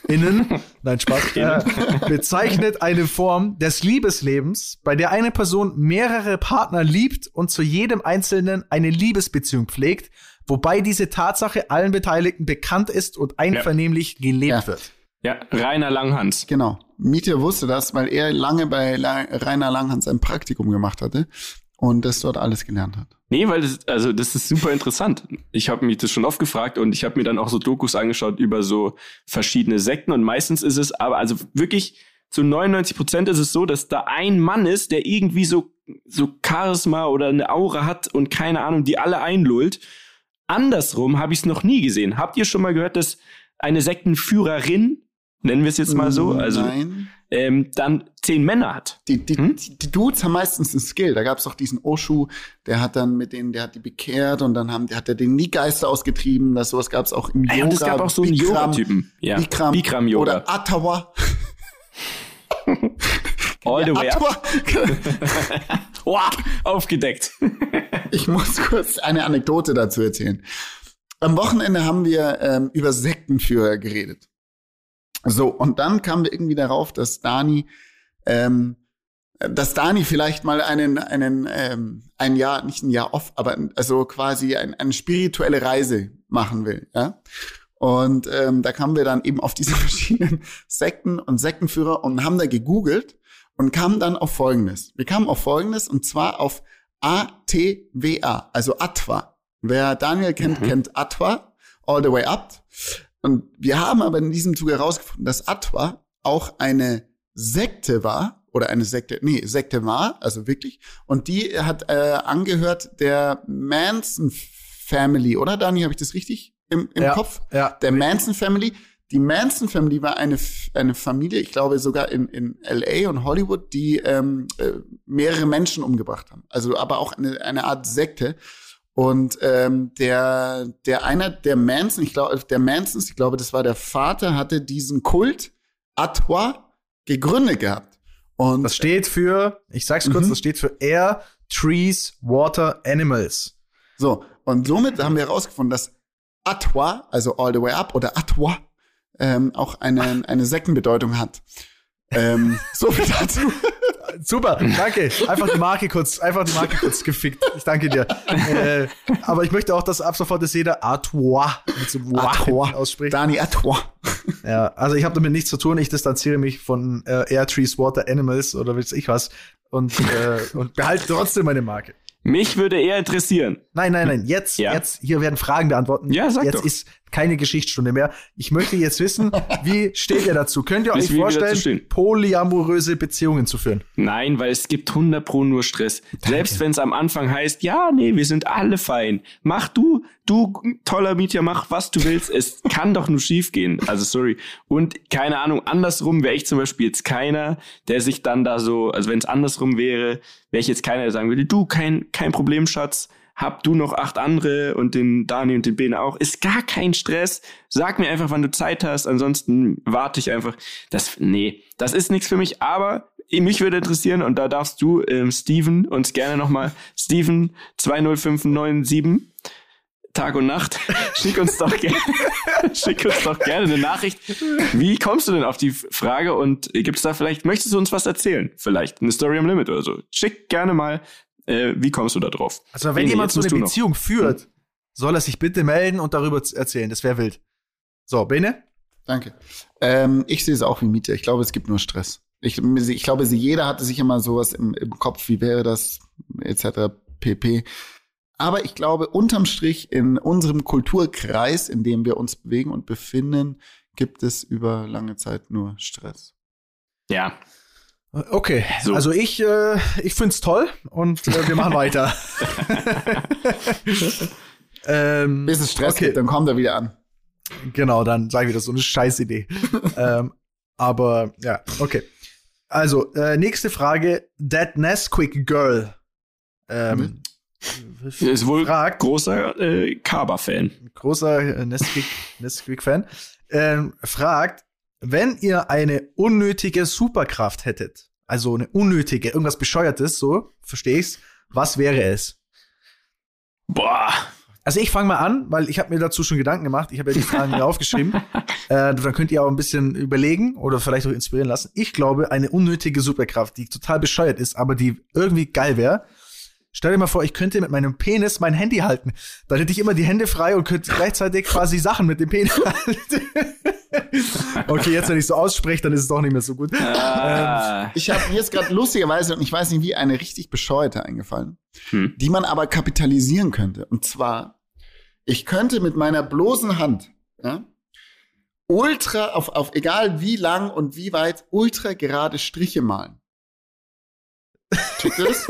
innen, *laughs* nein, Spaß, äh, bezeichnet eine Form des Liebeslebens, bei der eine Person mehrere Partner liebt und zu jedem Einzelnen eine Liebesbeziehung pflegt, wobei diese Tatsache allen Beteiligten bekannt ist und einvernehmlich ja. gelebt ja. wird. Ja, Rainer Langhans. Genau. Mietje wusste das, weil er lange bei Rainer Langhans ein Praktikum gemacht hatte und das dort alles gelernt hat. Nee, weil das, also das ist super interessant. Ich habe mich das schon oft gefragt und ich habe mir dann auch so Dokus angeschaut über so verschiedene Sekten und meistens ist es aber also wirklich zu 99 Prozent ist es so, dass da ein Mann ist, der irgendwie so so Charisma oder eine Aura hat und keine Ahnung, die alle einlullt. Andersrum habe ich es noch nie gesehen. Habt ihr schon mal gehört, dass eine Sektenführerin, nennen wir es jetzt mal so, also Nein ähm, dann zehn Männer hat. Die, die, hm? die Dudes haben meistens einen Skill. Da gab es auch diesen Oshu, der hat dann mit denen, der hat die bekehrt und dann haben, der hat er den nie Geister ausgetrieben. Das sowas gab es auch im Yoga. Ja, und es gab auch so einen Yoga-Typen. Ja. Bikram, Bikram Yoga. Oder Atawa. *laughs* All the way up. *laughs* wow, aufgedeckt. *laughs* ich muss kurz eine Anekdote dazu erzählen. Am Wochenende haben wir ähm, über Sektenführer geredet. So, und dann kamen wir irgendwie darauf, dass Dani, ähm, dass Dani vielleicht mal einen, einen, ähm, ein Jahr, nicht ein Jahr off, aber also quasi ein, eine spirituelle Reise machen will, ja. Und ähm, da kamen wir dann eben auf diese *laughs* verschiedenen Sekten und Sektenführer und haben da gegoogelt und kamen dann auf Folgendes. Wir kamen auf Folgendes und zwar auf ATWA, also Atwa. Wer Daniel kennt, mhm. kennt Atwa, All the Way Up. Und wir haben aber in diesem Zuge herausgefunden, dass Atwa auch eine Sekte war oder eine Sekte, nee, Sekte war, also wirklich. Und die hat äh, angehört der Manson Family, oder Dani, habe ich das richtig im, im ja, Kopf? Ja. Der Manson Family. Die Manson Family war eine, eine Familie, ich glaube sogar in, in LA und Hollywood, die ähm, äh, mehrere Menschen umgebracht haben. Also aber auch eine, eine Art Sekte. Und ähm, der, der einer der Manson, ich glaube, der Mansons, ich glaube, das war der Vater, hatte diesen Kult Atwa gegründet gehabt. Und das steht für, ich sag's kurz, mhm. das steht für Air, Trees, Water, Animals. So, und somit haben wir herausgefunden, dass Atwa, also all the way up oder Atwa, ähm, auch eine, eine Sektenbedeutung hat. ähm, so viel dazu. Super, danke. Einfach die Marke kurz, einfach die Marke kurz gefickt. Ich danke dir. Äh, aber ich möchte auch, dass ab sofort das jeder Artois mit so Artois ausspricht. Dani Artois. Ja, also ich habe damit nichts zu tun. Ich distanziere mich von äh, Air Trees, Water Animals oder weiß ich was und, äh, und behalte trotzdem meine Marke. Mich würde eher interessieren. Nein, nein, nein. Jetzt, ja. jetzt, hier werden Fragen beantworten. Ja, sag jetzt doch. ist keine Geschichtsstunde mehr. Ich möchte jetzt wissen, wie steht ihr dazu? Könnt ihr euch vorstellen, polyamoröse Beziehungen zu führen? Nein, weil es gibt 100 pro nur Stress. Selbst wenn es am Anfang heißt, ja, nee, wir sind alle fein. Mach du, du toller Mieter, mach was du willst. Es kann doch nur schief gehen. Also sorry. Und keine Ahnung, andersrum wäre ich zum Beispiel jetzt keiner, der sich dann da so, also wenn es andersrum wäre, wäre ich jetzt keiner, der sagen würde, du, kein, kein Problem, Schatz hab du noch acht andere und den Dani und den Bene auch. Ist gar kein Stress. Sag mir einfach, wann du Zeit hast. Ansonsten warte ich einfach. Das, nee, das ist nichts für mich. Aber mich würde interessieren und da darfst du, ähm, Steven, uns gerne nochmal, Steven 20597, Tag und Nacht, *laughs* schick uns doch gerne, *laughs* schick uns doch gerne eine Nachricht. Wie kommst du denn auf die Frage und gibt es da vielleicht, möchtest du uns was erzählen? Vielleicht eine Story am Limit oder so. Schick gerne mal äh, wie kommst du da drauf? Also wenn Bene, jemand so eine Beziehung noch. führt, hm? soll er sich bitte melden und darüber erzählen. Das wäre wild. So, Bene? Danke. Ähm, ich sehe es auch wie Miete. Ich glaube, es gibt nur Stress. Ich, ich glaube, jeder hatte sich immer sowas im, im Kopf, wie wäre das, etc. pp. Aber ich glaube, unterm Strich in unserem Kulturkreis, in dem wir uns bewegen und befinden, gibt es über lange Zeit nur Stress. Ja, Okay, so. also ich, äh, ich find's toll und äh, wir machen weiter. *laughs* ähm, Bis es Stress okay. gibt, dann kommt er wieder an. Genau, dann sage ich wieder so eine Scheißidee. *laughs* ähm, aber ja, okay. Also, äh, nächste Frage. That Nesquik Girl. Ähm, ist wohl fragt, großer äh, Kaba-Fan. Großer äh, *laughs* Nesquik-Fan. ähm, fragt, wenn ihr eine unnötige Superkraft hättet, also eine unnötige, irgendwas Bescheuertes, so, verstehe ich's, was wäre es? Boah. Also ich fange mal an, weil ich habe mir dazu schon Gedanken gemacht. Ich habe ja die Fragen mir *laughs* aufgeschrieben. Äh, dann könnt ihr auch ein bisschen überlegen oder vielleicht auch inspirieren lassen. Ich glaube, eine unnötige Superkraft, die total bescheuert ist, aber die irgendwie geil wäre. Stell dir mal vor, ich könnte mit meinem Penis mein Handy halten. Dann hätte ich immer die Hände frei und könnte gleichzeitig quasi Sachen mit dem Penis *laughs* halten. okay, jetzt wenn ich so ausspreche, dann ist es doch nicht mehr so gut. Ah. Ähm, ich habe jetzt gerade lustigerweise, und ich weiß nicht wie, eine richtig bescheuerte eingefallen, hm. die man aber kapitalisieren könnte. Und zwar, ich könnte mit meiner bloßen Hand, ja, ultra, auf, auf egal wie lang und wie weit, ultra gerade Striche malen. Checkt das?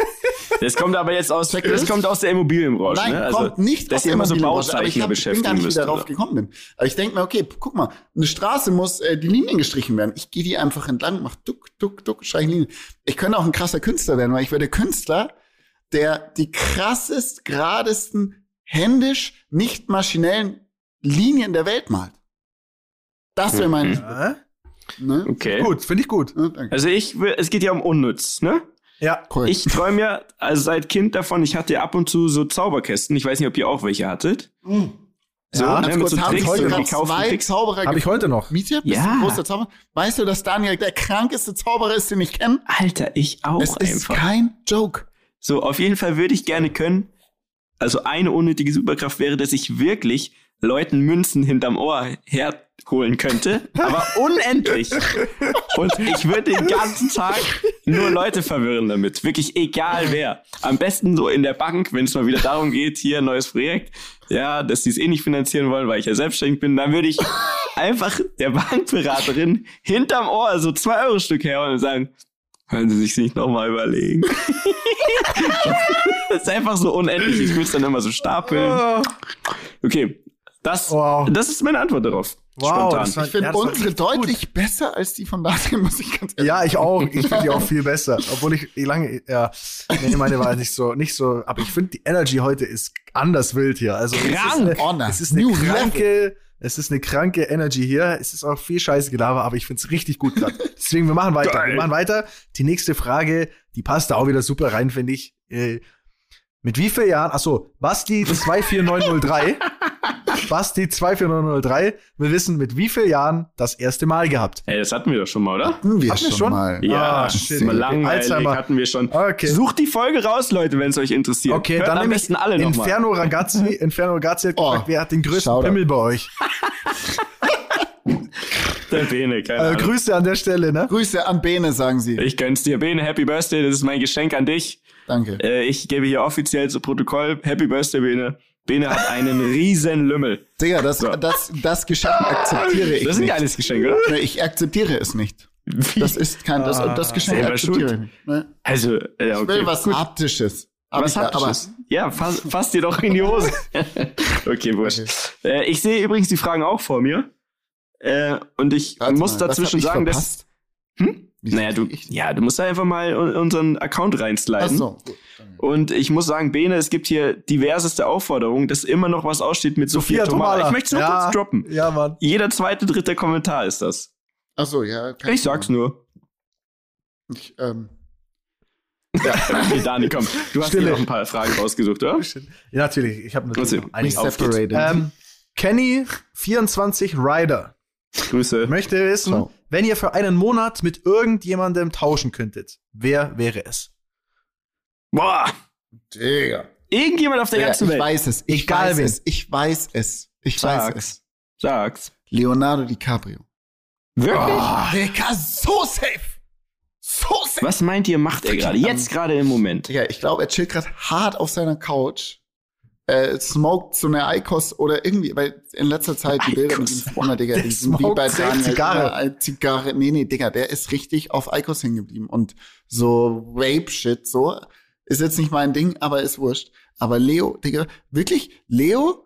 Das kommt aber jetzt aus, das kommt aus der Immobilienbranche. Nein, ne? also, kommt nicht dass aus der immer so Bauzeichen aber ich, hab, ich bin gar nicht, wie darauf gekommen bin. Aber ich denke mir, okay, guck mal, eine Straße muss äh, die Linien gestrichen werden. Ich gehe die einfach entlang, mach duck, duck, duck, streiche Linien. Ich könnte auch ein krasser Künstler werden, weil ich werde Künstler, der die krassest, geradesten, händisch, nicht maschinellen Linien der Welt malt. Das wäre mein. Ja. Ne? Okay. Gut, finde ich gut. Also ich, es geht ja um Unnütz, ne? Ja, cool. Ich träume ja also seit Kind davon, ich hatte ja ab und zu so Zauberkästen. Ich weiß nicht, ob ihr auch welche hattet. Mhm. So, ja, ne, mit so Tricks, ich heute zwei Zauberer Habe ich heute noch. Mietje, bist ja. großer Zauberer? Weißt du, dass Daniel der krankeste Zauberer ist, den ich kenne? Alter, ich auch es einfach. ist kein Joke. So, auf jeden Fall würde ich gerne können. Also eine unnötige Superkraft wäre, dass ich wirklich Leuten Münzen hinterm Ohr herholen könnte, aber unendlich. Und ich würde den ganzen Tag nur Leute verwirren damit. Wirklich egal wer. Am besten so in der Bank, wenn es mal wieder darum geht, hier ein neues Projekt, ja, dass sie es eh nicht finanzieren wollen, weil ich ja selbstständig bin, dann würde ich einfach der Bankberaterin hinterm Ohr so zwei Euro Stück herholen und sagen, Können Sie sich nicht nochmal überlegen. das ist einfach so unendlich. Ich würde es dann immer so stapeln. Okay, das, wow. das ist meine Antwort darauf. Wow, Spontan. ich finde ja, unsere deutlich gut. besser als die von Daniel, *laughs* muss ich ganz ehrlich sagen. Ja, ich auch. Ich finde die auch *laughs* viel besser. Obwohl ich lange, ja, nee, meine war nicht so, nicht so, aber ich finde die Energy heute ist anders wild hier. Also, Krank. Es ist eine, es ist eine kranke, es ist eine kranke Energy hier. Es ist auch viel Scheiße Gelaber, aber ich finde es richtig gut gerade. Deswegen, wir machen weiter. Geil. Wir machen weiter. Die nächste Frage, die passt da auch wieder super rein, finde ich. Äh, mit wie vielen Jahren? Achso, Basti 24903. Basti 24903 will wissen, mit wie vielen Jahren das erste Mal gehabt. Ey, das hatten wir doch schon mal, oder? Hatten wir, hatten schon, schon, mal. Ja, ah, shit. mal langweilig Alzheimer. hatten wir schon. Okay. Sucht die Folge raus, Leute, wenn es euch interessiert. Okay, Hört dann am besten alle noch Inferno. Ragazzi, *laughs* Inferno Ragazzi hat oh, gefragt, wer hat den größten Pimmel bei euch? *laughs* Der Bene, keine äh, Ahnung. Grüße an der Stelle, ne? Grüße an Bene, sagen sie. Ich gönn's dir, Bene. Happy Birthday, das ist mein Geschenk an dich. Danke. Äh, ich gebe hier offiziell zu Protokoll Happy Birthday, Bene. Bene hat einen riesen Lümmel. Digga, das, so. das, das Geschenk akzeptiere ich. Das ist nicht alles Geschenk, oder? Ich akzeptiere es nicht. Wie? Das ist kein, das, das Geschenk ah, akzeptiere ich nicht. Ne? Also, ja, okay. Ich will was Gut. Haptisches. Aber was Haptisches? Aber, ja, fass, fass dir doch in die Hose. *laughs* okay, wurscht. Okay. Äh, ich sehe übrigens die Fragen auch vor mir. Äh, und ich Warte muss mal, dazwischen sagen, verpasst? dass. Hm? Naja, du, ja, du musst da einfach mal unseren Account reinsliden. Ach so, gut. Und ich muss sagen, Bene, es gibt hier diverseste Aufforderungen, dass immer noch was aussteht mit Sophia, Sophia Tomala. Ich möchte es nur ja, kurz droppen. Ja, Mann. Jeder zweite, dritte Kommentar ist das. Ach so, ja. Ich sag's nur. Ich, ähm. Ja, okay, Dani, komm. Du hast dir noch ein paar Fragen rausgesucht, oder? Ja, natürlich. Ich habe natürlich also, einige separated. Ähm, Kenny24 Ryder. Grüße. Möchte wissen, Ciao. Wenn ihr für einen Monat mit irgendjemandem tauschen könntet, wer wäre es? Boah. Digga. Irgendjemand auf der ja, ganzen Welt. Ich weiß es. Ich Egal weiß wen. es. Ich weiß es. Ich Sag's. weiß es. Sag's. Leonardo DiCaprio. Wirklich? Oh, Digga, so safe. So safe. Was meint ihr, macht er gerade? Jetzt gerade im Moment. Ja, ich glaube, er chillt gerade hart auf seiner Couch äh, smoked so eine Eikos oder irgendwie, weil in letzter Zeit die Bilder mit ihm immer, Digga, die sind wie bei Daniel. Zigarre. Zigarre. Nee, nee, Digga, der ist richtig auf Eikos hängen geblieben. Und so Rape-Shit, so, ist jetzt nicht mein Ding, aber ist wurscht. Aber Leo, Digga, wirklich, Leo,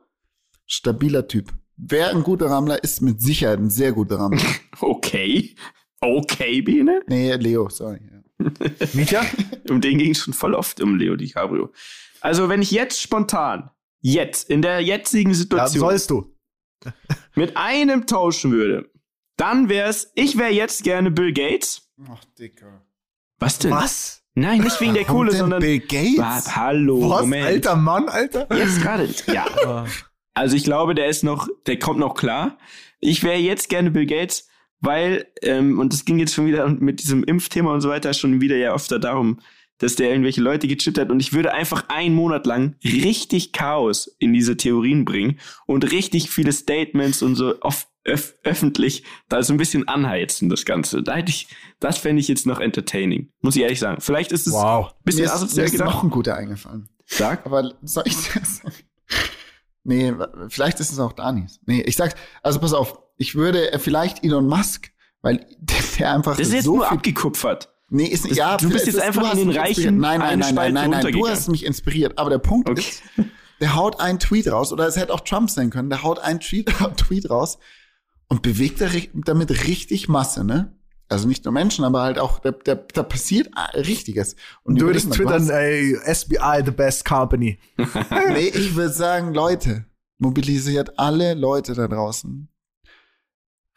stabiler Typ. Wer ein guter Rammler ist, mit Sicherheit ein sehr guter Rammler. *laughs* Okay. Okay, Biene? Nee, Leo, sorry. *laughs* Mietja? um den ging es schon voll oft um Leo DiCaprio. Also, wenn ich jetzt spontan, jetzt, in der jetzigen Ja, Situation, sollst du. mit einem tauschen würde, dann wär's, ich wäre jetzt gerne Bill Gates. Ach, Dicker. Was denn? Was? Nein, nicht wegen der Kohle, sondern. Bill Gates? Wa- hallo, Was, Moment. alter Mann, Alter? Jetzt gerade. Ja. *laughs* Also ich glaube, der ist noch, der kommt noch klar. Ich wäre jetzt gerne Bill Gates, weil, ähm, und das ging jetzt schon wieder mit diesem Impfthema und so weiter schon wieder ja öfter darum, dass der irgendwelche Leute gechippt hat und ich würde einfach einen Monat lang richtig Chaos in diese Theorien bringen und richtig viele Statements und so off öf öffentlich da so ein bisschen anheizen, das Ganze. Da hätte ich, das fände ich jetzt noch entertaining. Muss ich ehrlich sagen. Vielleicht ist es ein Wow. bisschen Mir ist, mir asozial ist noch ein guter eingefallen. Sag. Aber soll ich das sagen? Nee, vielleicht ist es auch Danis. Nee, ich sag's, also pass auf, ich würde äh, vielleicht Elon Musk, weil *laughs* der, einfach Das ist jetzt so nur abgekupfert. Nee, ist Das- ja, du bist jetzt ist, einfach in den reichen inspiriert. Nein, nein, nein, nein, Spalte nein, nein, du hast mich inspiriert. Aber der Punkt Okay. ist, der haut einen Tweet raus, oder es hätte auch Trump sein können, der haut einen Tweet, *laughs* Tweet raus und bewegt damit richtig Masse, ne? Also nicht nur Menschen, aber halt auch, da, da, da passiert äh, Richtiges. Und Du würdest twittern, ey, SBI, the best company. *laughs* *laughs* Nee, ich würde sagen, Leute, mobilisiert alle Leute da draußen.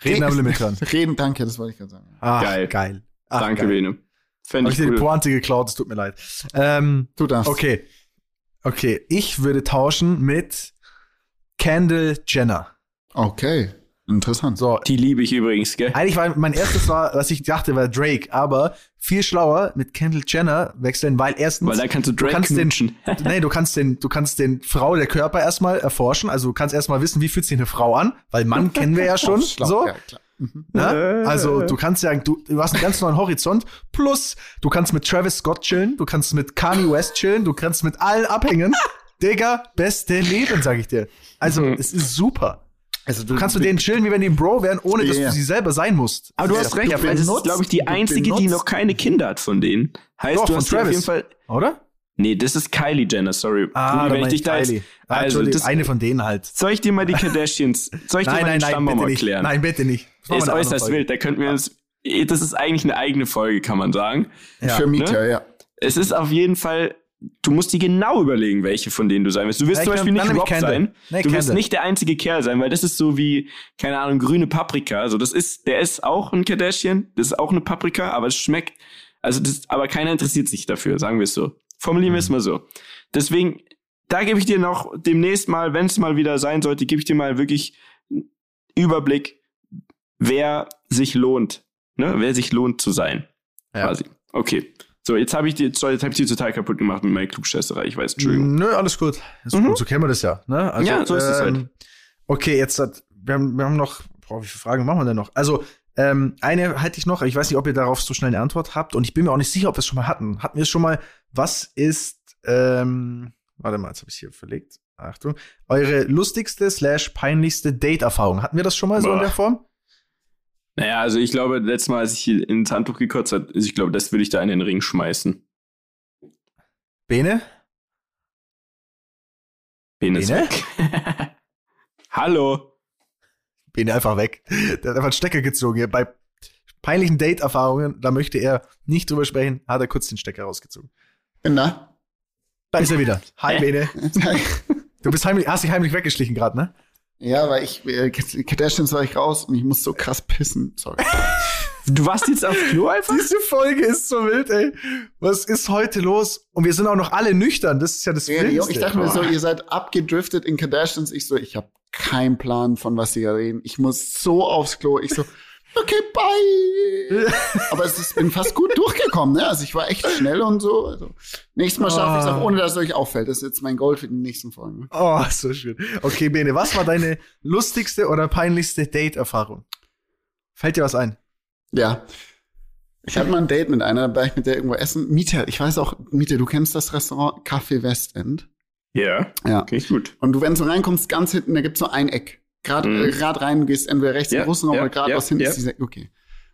Reden am Limit dran. Reden, danke, das wollte ich gerade sagen. Ach, Geil. geil. Ach, Danke, geil. Bene. Fände Hab ich ich dir die cool. Pointe geklaut, es tut mir leid. Ähm, Du darfst. okay. Okay, ich würde tauschen mit Kendall Jenner. Okay. Interessant. So, Die liebe ich übrigens, gell? eigentlich war mein erstes war, was ich dachte, war Drake, aber viel schlauer mit Kendall Jenner wechseln, weil erstens Weil da kannst du Drake kannst den, *laughs* nee, du kannst den, du kannst den Frau der Körper erstmal erforschen, also du kannst erstmal wissen, wie fühlt sich eine Frau an, weil Mann kennen wir ja *laughs* schon, Oh, schlau. so. Ja, klar. Mhm. Ne? Also du kannst ja, du, du hast einen ganz neuen Horizont. Plus, du kannst mit Travis Scott chillen, du kannst mit Kanye West chillen, du kannst mit allen abhängen. *laughs* Digga, beste Leben, sag ich dir. Also, Mhm. es ist super. Also Du kannst mit denen chillen, wie wenn die ein Bro wären, ohne dass Ja. du sie selber sein musst. Aber du Ja, hast recht, du weil das ist, glaube ich, die du einzige, die benutzt- noch keine Kinder hat von denen. Heißt, Doch, du von hast dir auf Travis. jeden Fall. Oder? Nee, das ist Kylie Jenner, sorry. Ah, wenn ich dich da jetzt, Kylie. Ah, also, das, eine von denen halt. soll ich dir mal die Kardashians, soll ich dir Nein, mal nein, den nein, Stammbaum bitte nicht. erklären? Nein, bitte nicht. Ist äußerst wild, da könnten wir uns, das ist eigentlich eine eigene Folge, kann man sagen. Ja. Für Mieter, ja. Es ist auf jeden Fall, du musst dir genau überlegen, welche von denen du sein willst. Du wirst Ja, zum Beispiel nicht Rob sein. Nee, du wirst nicht der einzige Kerl sein, weil das ist so wie, keine Ahnung, grüne Paprika. Also das ist, der ist auch ein Kardashian, das ist auch eine Paprika, aber es schmeckt, also das, aber keiner interessiert sich dafür, sagen wir es so. Formulieren wir es mal so. Deswegen, da gebe ich dir noch demnächst mal, wenn es mal wieder sein sollte, gebe ich dir mal wirklich einen Überblick, wer sich lohnt, ne? wer sich lohnt zu sein. Ja. Quasi. Okay. So, jetzt habe ich dir, sorry, jetzt habe ich dir total kaputt gemacht mit meiner Klugscheißerei. Ich weiß, Entschuldigung. Nö, alles gut. Mhm. gut, so kennen wir das ja. Ne? Also, Ja, so ist es halt. Okay, jetzt hat, wir haben, wir haben noch, boah, wie viele Fragen machen wir denn noch? Also, ähm, eine halte ich noch, ich weiß nicht, ob ihr darauf so schnell eine Antwort habt und ich bin mir auch nicht sicher, ob wir es schon mal hatten. Hatten wir es schon mal, was ist, ähm, warte mal, jetzt habe ich hier verlegt. Achtung. Eure lustigste slash peinlichste Date-Erfahrung. Hatten wir das schon mal so in Boah. der Form? Naja, also ich glaube, letztes Mal, als ich hier ins Handtuch gekotzt habe, also ich glaube, das würde ich da in den Ring schmeißen. Bene? Penis. Bene? *laughs* Hallo. Bene einfach weg. Der hat einfach einen Stecker gezogen. Hier. Bei peinlichen Date-Erfahrungen, da möchte er nicht drüber sprechen, hat er kurz den Stecker rausgezogen. Bin da. Da ist er wieder. Hi, Bene. *laughs* Du bist heimlich, hast dich heimlich weggeschlichen gerade, ne? Ja, weil ich, äh, Kardashians war ich raus und ich muss so krass pissen. Sorry. Du warst jetzt auf Klo einfach? Diese Folge ist so wild, ey. Was ist heute los? Und wir sind auch noch alle nüchtern. Das ist ja das Ja, Wildeste. ich dachte mir so, ihr seid abgedriftet in Kardashians. Ich so, ich habe keinen Plan, von was sie reden. Ich muss so aufs Klo. Ich so, okay, bye. *laughs* Aber es ist, bin fast gut durchgekommen, ne? Also ich war echt schnell und so. Also, nächstes Mal schaffe ich es Ah. auch, ohne dass es euch auffällt. Das ist jetzt mein Goal für die nächsten Folgen. Oh, so schön. Okay, Bene, was war deine lustigste oder peinlichste Date-Erfahrung? Fällt dir was ein? Ja. Ich hatte mal ein Date mit einer, da war ich mit der irgendwo essen. Mieter, ich weiß auch, Mieter, du kennst das Restaurant Café Westend. Ja. Ja. Okay, gut. Und du, wenn du reinkommst, ganz hinten, da gibt's so ein Eck. Gerade Mhm. äh, grad rein, du gehst entweder rechts Ja, in den Russenraum ja, oder gerade ja, hinten ja. ist diese, okay.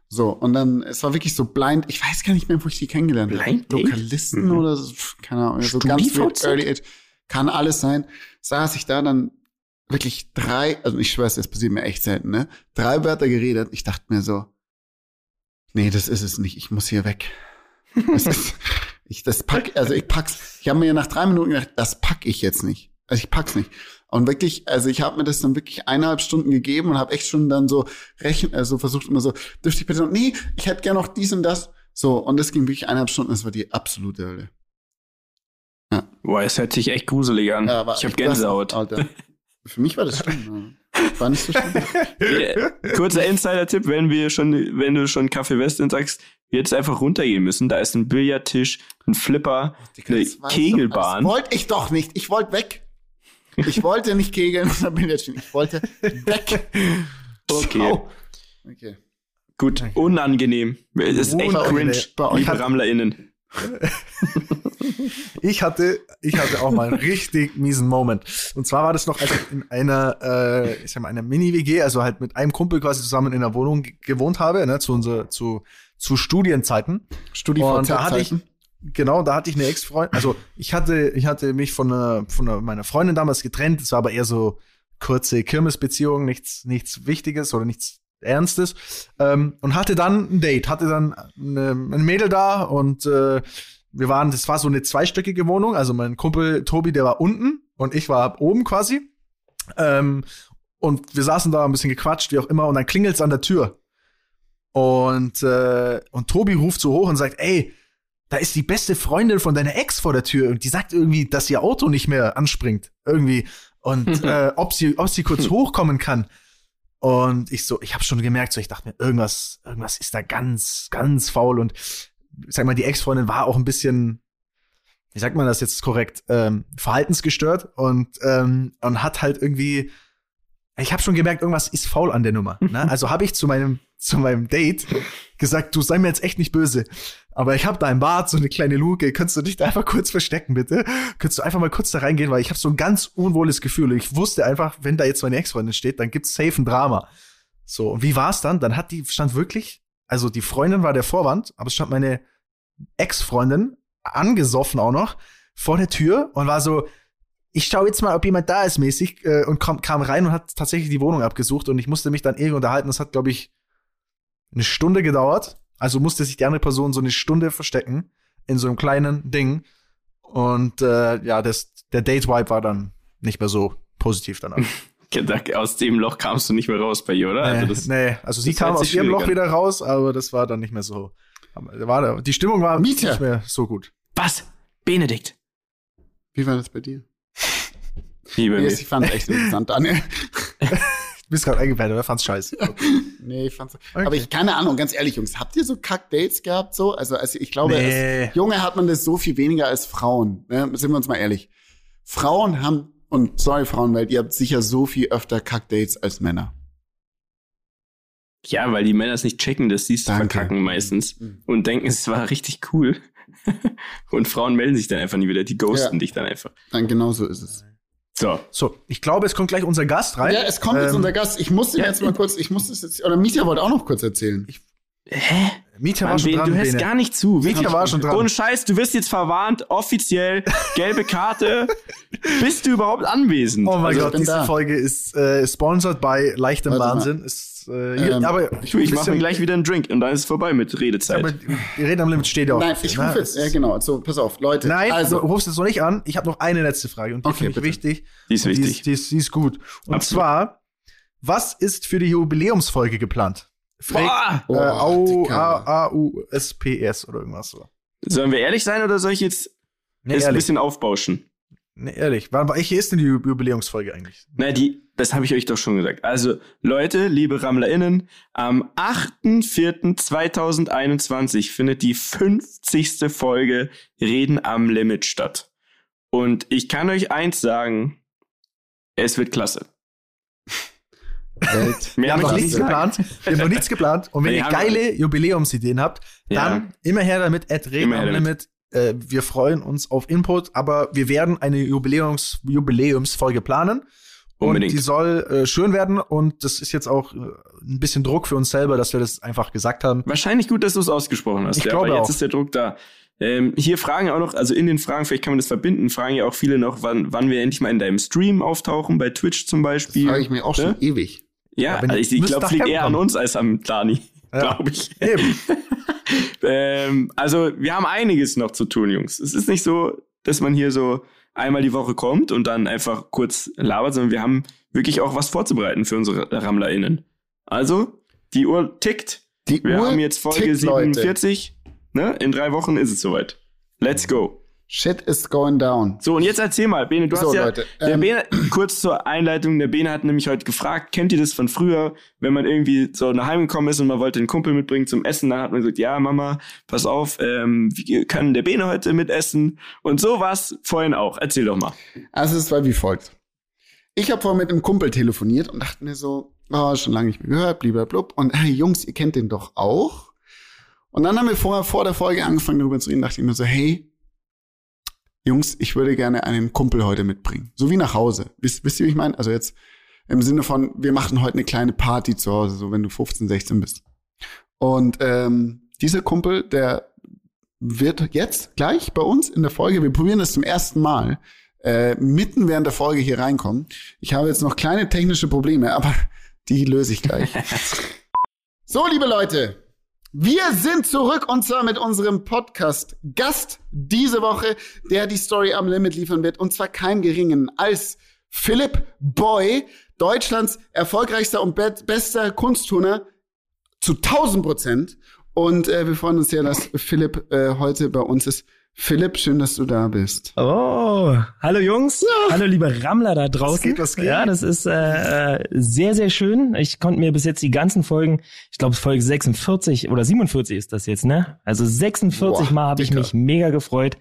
So, und dann, es war wirklich so blind, ich weiß gar nicht mehr, wo ich die kennengelernt habe. Lokalisten Mhm. oder so, keine Ahnung, so ganz weird, early age. Kann alles sein. Saß ich da dann wirklich drei, also ich schwör's, das passiert mir echt selten, ne? Drei Wörter geredet. Ich dachte mir so, Nee, das ist es nicht. Ich muss hier weg. Das ist, *laughs* ich, das pack, also ich pack's. Ich habe mir nach drei Minuten gedacht, das pack ich jetzt nicht. Also ich pack's nicht. Und wirklich, also ich habe mir das dann wirklich eineinhalb Stunden gegeben und habe echt schon dann so rechnen, also versucht immer so, dürfte ich bitte noch, nee, ich hätte gerne noch dies und das. So, und das ging wirklich eineinhalb Stunden, das war die absolute Hölle. Ja. Boah, es hört sich echt gruselig an. Ja, ich habe Gänsehaut. Alter. Für mich war das schlimm. War nicht so schlimm. Kurzer Insider-Tipp, wenn wir schon, wenn du schon Kaffee Western sagst, jetzt einfach runtergehen müssen. Da ist ein Billardtisch, ein Flipper, eine Kegelbahn. Das wollte ich doch nicht. Ich wollte weg. Ich wollte nicht kegeln. *laughs* Ich wollte weg. Okay. Oh. okay. Gut, unangenehm. Das ist echt cringe, liebe RammlerInnen. *laughs* ich hatte, ich hatte auch mal einen richtig miesen Moment. Und zwar war das noch, als ich in einer, äh, ich sag mal, einer Mini-WG, also halt mit einem Kumpel quasi zusammen in einer Wohnung gewohnt habe, ne, zu unser, zu, zu Studienzeiten. Studi Genau, da hatte ich eine Ex-Freundin, also ich hatte, ich hatte mich von einer, von einer, meiner Freundin damals getrennt, es war aber eher so kurze Kirmesbeziehung, nichts, nichts Wichtiges oder nichts Ernstes. Ähm, und hatte dann ein Date, hatte dann eine, ein Mädel da und äh, wir waren, das war so eine zweistöckige Wohnung, also mein Kumpel Tobi, der war unten und ich war oben quasi. Ähm, und wir saßen da ein bisschen gequatscht, wie auch immer, und dann klingelt's an der Tür. Und, äh, und Tobi ruft so hoch und sagt, ey, da ist die beste Freundin von deiner Ex vor der Tür und die sagt irgendwie, dass ihr Auto nicht mehr anspringt. Irgendwie. Und *laughs* äh, ob sie, ob sie kurz hochkommen kann. Und ich so, ich habe schon gemerkt, so ich dachte mir, irgendwas, irgendwas ist da ganz, ganz faul. Und sag mal, die Ex-Freundin war auch ein bisschen, wie sagt man das jetzt korrekt, ähm, verhaltensgestört und ähm, und hat halt irgendwie, ich habe schon gemerkt, irgendwas ist faul an der Nummer. Ne? *laughs* Also habe ich zu meinem zu meinem Date gesagt, du sei mir jetzt echt nicht böse, aber ich habe da im Bad so eine kleine Luke, könntest du dich da einfach kurz verstecken, bitte? Könntest du einfach mal kurz da reingehen, weil ich habe so ein ganz unwohles Gefühl. Ich wusste einfach, wenn da jetzt meine Ex-Freundin steht, dann gibt's safe ein Drama. So, und wie war's dann? Dann hat die, stand wirklich, also die Freundin war der Vorwand, aber es stand meine Ex-Freundin, angesoffen auch noch, vor der Tür und war so, ich schau jetzt mal, ob jemand da ist mäßig äh, und kam, kam rein und hat tatsächlich die Wohnung abgesucht und ich musste mich dann irgendwie unterhalten. Das hat, glaube ich, eine Stunde gedauert. Also musste sich die andere Person so eine Stunde verstecken in so einem kleinen Ding. Und äh, ja, das, der Date-Vibe war dann nicht mehr so positiv danach. *laughs* aus dem Loch kamst du nicht mehr raus bei ihr, oder? Nee, also, das, nee. also sie kam aus ihrem Loch wieder raus, aber das war dann nicht mehr so. War, die Stimmung war Mieter. nicht mehr so gut. Was? Benedikt. Wie war das bei dir? Wie bei mir. Ich fand es echt interessant, Daniel. *laughs* Du bist gerade eingepennt, oder? Fand's scheiße. *laughs* Okay. nee, ich fand's. Okay. Aber ich, keine Ahnung, ganz ehrlich, Jungs, habt ihr so Kack-Dates gehabt, so? Also, also ich glaube, nee. als Junge hat man das so viel weniger als Frauen. Ne? Sind wir uns mal ehrlich. Frauen haben, und sorry, Frauenwelt, ihr habt sicher so viel öfter Kack-Dates als Männer. Ja, weil die Männer es nicht checken, dass sie es verkacken meistens mhm. und denken, es war richtig cool. *laughs* und Frauen melden sich dann einfach nie wieder, die ghosten ja. dich dann einfach. Dann genau so ist es. So. So, ich glaube, es kommt gleich unser Gast rein. Ja, es kommt ähm, jetzt unser Gast. Ich musste ja, jetzt mal kurz, ich musste es jetzt, oder Mieter wollte auch noch kurz erzählen. Ich, Hä? Mieter war schon dran. Du hörst gar nicht zu. Mieter war schon dran. Ohne Scheiß, du wirst jetzt verwarnt, offiziell, gelbe Karte. *laughs* Bist du überhaupt anwesend? Oh mein also, Gott, diese da. Folge ist äh, sponsored bei leichtem Warte Wahnsinn. Ist äh, ähm, aber ich, ich mache mir gleich wieder einen Drink und dann ist es vorbei mit Redezeit. Aber die Rede am Limit steht auch. Nein, ich rufe jetzt, ja genau, also pass auf, Leute. Nein, also, du rufst jetzt noch nicht an. Ich habe noch eine letzte Frage und die okay, finde ich wichtig. Die ist wichtig. Die ist, die ist, die ist gut. Und Absolut. zwar, was ist für die Jubiläumsfolge geplant? Frag, äh, A-U-S-P-S oder irgendwas so. Sollen wir ehrlich sein oder soll ich jetzt nee, ein bisschen aufbauschen? Nee, ehrlich. Welche ist denn die Jubiläumsfolge eigentlich? Na, die, das habe ich euch doch schon gesagt. Also, Leute, liebe RammlerInnen, am 8.4.2021 findet die 50. Folge Reden am Limit statt. Und ich kann euch eins sagen, es wird klasse. *laughs* Wir haben noch nichts geplant. Wir haben noch nichts geplant. Und wenn ihr geile Jubiläumsideen habt, dann ja. immer her damit, at Reden am Limit äh, wir freuen uns auf Input, aber wir werden eine Jubiläums Jubiläumsfolge planen. Unbedingt. Und die soll äh, schön werden und das ist jetzt auch äh, ein bisschen Druck für uns selber, dass wir das einfach gesagt haben. Wahrscheinlich gut, dass du es ausgesprochen hast. Ich ja, glaube aber jetzt auch. ist der Druck da. Ähm, hier fragen auch noch, also in den Fragen, vielleicht kann man das verbinden, fragen ja auch viele noch, wann, wann wir endlich mal in deinem Stream auftauchen, bei Twitch zum Beispiel. Das frage ich mir auch schon ewig. Ja, also ich, ich glaube, fliegt eher an uns als am Dani. Ja. glaube ich. Eben. *laughs* ähm, also wir haben einiges noch zu tun, Jungs. Es ist nicht so, dass man hier so einmal die Woche kommt und dann einfach kurz labert, sondern wir haben wirklich auch was vorzubereiten für unsere RammlerInnen. Also, die Uhr tickt. Die wir Uhr haben jetzt Folge tickt, 47. Ne? In drei Wochen ist es soweit. Let's go. Shit is going down. So, und jetzt erzähl mal, Bene, du so, hast ja, Leute, der ähm, Bene, kurz zur Einleitung, der Bene hat nämlich heute gefragt, kennt ihr das von früher, wenn man irgendwie so nach Hause gekommen ist und man wollte den Kumpel mitbringen zum Essen, dann hat man gesagt, ja, Mama, pass auf, ähm, wie kann der Bene heute mitessen? Und so war's vorhin auch. Erzähl doch mal. Also, es war wie folgt. Ich habe vorhin mit einem Kumpel telefoniert und dachte mir so, oh, schon lange nicht mehr gehört, blub. Und hey, Jungs, ihr kennt den doch auch? Und dann haben wir vorher vor der Folge angefangen darüber zu reden, dachte ich mir so, hey, Jungs, ich würde gerne einen Kumpel heute mitbringen. So wie nach Hause. Wisst, wisst ihr, wie ich meine? Also jetzt im Sinne von, wir machen heute eine kleine Party zu Hause, so wenn du 15, 16 bist. Und ähm, dieser Kumpel, der wird jetzt gleich bei uns in der Folge, wir probieren das zum ersten Mal, äh, mitten während der Folge hier reinkommen. Ich habe jetzt noch kleine technische Probleme, aber die löse ich gleich. *laughs* so, liebe Leute, wir sind zurück und zwar mit unserem Podcast Gast diese Woche, der die Story am Limit liefern wird und zwar keinem geringen als Philipp Boy, Deutschlands erfolgreichster und be bester Kunstturner zu 1000 Prozent. Und äh, wir freuen uns sehr, dass Philipp äh, heute bei uns ist. Philipp, schön, dass du da bist. Oh, hallo Jungs, ja. hallo liebe Rammler da draußen. Was geht, was geht? Ja, das ist äh, äh, sehr, sehr schön. Ich konnte mir bis jetzt die ganzen Folgen, ich glaube Folge 46 oder 47 ist das jetzt, ne? Also 46 Boah, Mal habe ich mich mega gefreut,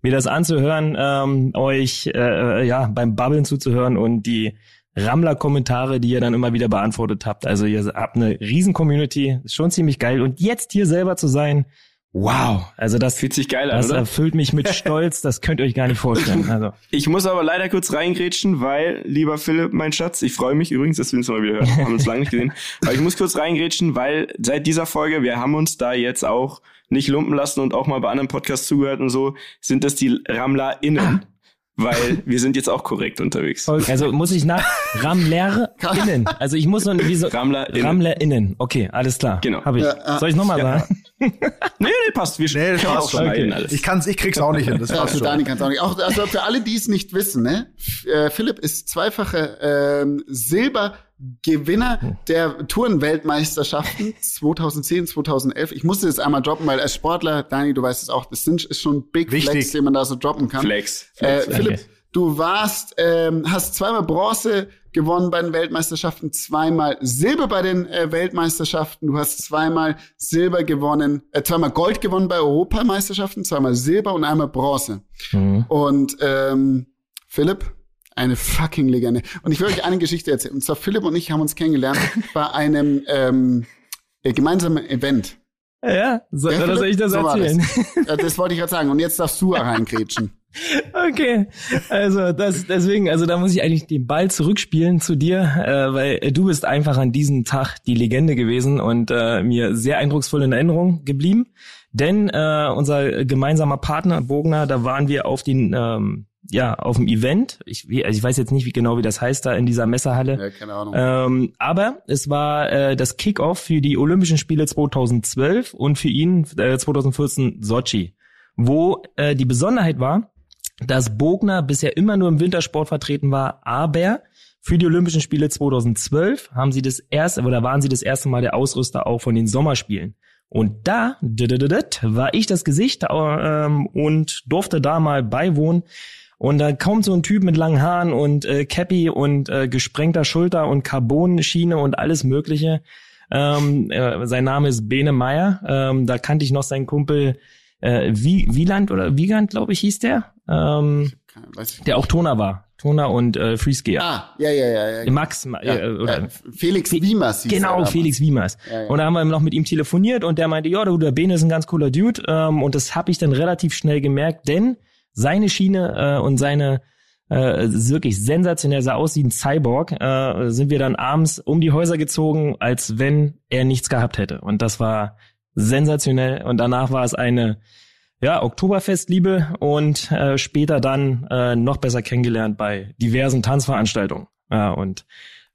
mir das anzuhören, ähm, euch äh, äh, ja beim Babbeln zuzuhören und die Rammler-Kommentare, die ihr dann immer wieder beantwortet habt. Also ihr habt eine riesen Community, ist schon ziemlich geil. Und jetzt hier selber zu sein, Wow, also das fühlt sich geil an. Das oder? erfüllt mich mit Stolz, das könnt ihr euch gar nicht vorstellen. Also. *laughs* Ich muss aber leider kurz reingrätschen, weil, lieber Philipp, mein Schatz, ich freue mich übrigens, dass wir uns mal wieder hören. Haben uns lange nicht gesehen. Aber ich muss kurz reingrätschen, weil seit dieser Folge, wir haben uns da jetzt auch nicht lumpen lassen und auch mal bei anderen Podcasts zugehört und so, sind das die RammlerInnen. Ah weil wir sind jetzt auch korrekt unterwegs. Also muss ich nach RammlerInnen. *laughs* Also ich muss noch wie so RammlerInnen. RammlerInnen. Okay, alles klar. Genau. Hab ich. Ja, Soll ich nochmal ja. sagen? nee, nee, passt. Wir nee, das passt schon okay. alles. Ich kann's, ich krieg's auch nicht hin. Das passt ja, Dani kann's auch nicht. Auch, also für alle, die es nicht wissen, ne? Äh, Philipp ist zweifache ähm, Silber Gewinner hm. der Tourenweltmeisterschaften *laughs* 2010, 2011. Ich musste jetzt einmal droppen, weil als Sportler, Dani, du weißt es auch, das ist schon ein Big Wichtig. Flex, den man da so droppen kann. Flex. Flex äh, Philipp, du warst, ähm, hast zweimal Bronze gewonnen bei den Weltmeisterschaften, zweimal Silber bei den äh, Weltmeisterschaften. Du hast zweimal Silber gewonnen, äh, zweimal Gold gewonnen bei Europameisterschaften, zweimal Silber und einmal Bronze. Mhm. Und ähm, Philipp, eine fucking Legende. Und ich will euch eine Geschichte erzählen. Und zwar Philipp und ich haben uns kennengelernt *laughs* bei einem ähm, äh, gemeinsamen Event. Ja, so, ja, soll ich das so erzählen? *laughs* Das. das wollte ich gerade sagen. Und jetzt darfst du reingrätschen. *laughs* Okay, also das deswegen, also da muss ich eigentlich den Ball zurückspielen zu dir, äh, weil du bist einfach an diesem Tag die Legende gewesen und äh, mir sehr eindrucksvoll in Erinnerung geblieben. Denn äh, unser gemeinsamer Partner Bogner, da waren wir auf den ähm, ja, auf dem Event. Ich, also ich weiß jetzt nicht wie genau, wie das heißt da in dieser Messerhalle. Ja, keine Ahnung. Ähm, aber es war äh, das Kickoff für die Olympischen Spiele 2012 und für ihn äh, 2014 Sochi, wo äh, die Besonderheit war, dass Bogner bisher immer nur im Wintersport vertreten war, aber für die Olympischen Spiele 2012 haben sie das erste oder waren sie das erste Mal der Ausrüster auch von den Sommerspielen. Und da war ich das Gesicht ähm, und durfte da mal beiwohnen. Und da kommt so ein Typ mit langen Haaren und äh, Cappy und äh, gesprengter Schulter und Carbon-Schiene und alles Mögliche. Ähm, äh, sein Name ist Bene Meyer. Ähm, da kannte ich noch seinen Kumpel äh, Wieland oder Wiegand, glaube ich, hieß der. Ähm, der auch Toner war. Toner und äh, Freeskier. Ah, ja, ja, ja. ja. Max, ja, äh, oder, äh, Felix Wiemers. Genau, Felix Wiemers. Ja, ja. Und da haben wir noch mit ihm telefoniert und der meinte, ja, du, der Bene ist ein ganz cooler Dude. Ähm, und das habe ich dann relativ schnell gemerkt, denn seine Schiene äh, und seine äh, wirklich sensationell sah aus wie ein Cyborg, äh, sind wir dann abends um die Häuser gezogen, als wenn er nichts gehabt hätte. Und das war sensationell. Und danach war es eine ja, Oktoberfestliebe und äh, später dann äh, noch besser kennengelernt bei diversen Tanzveranstaltungen. Ja, und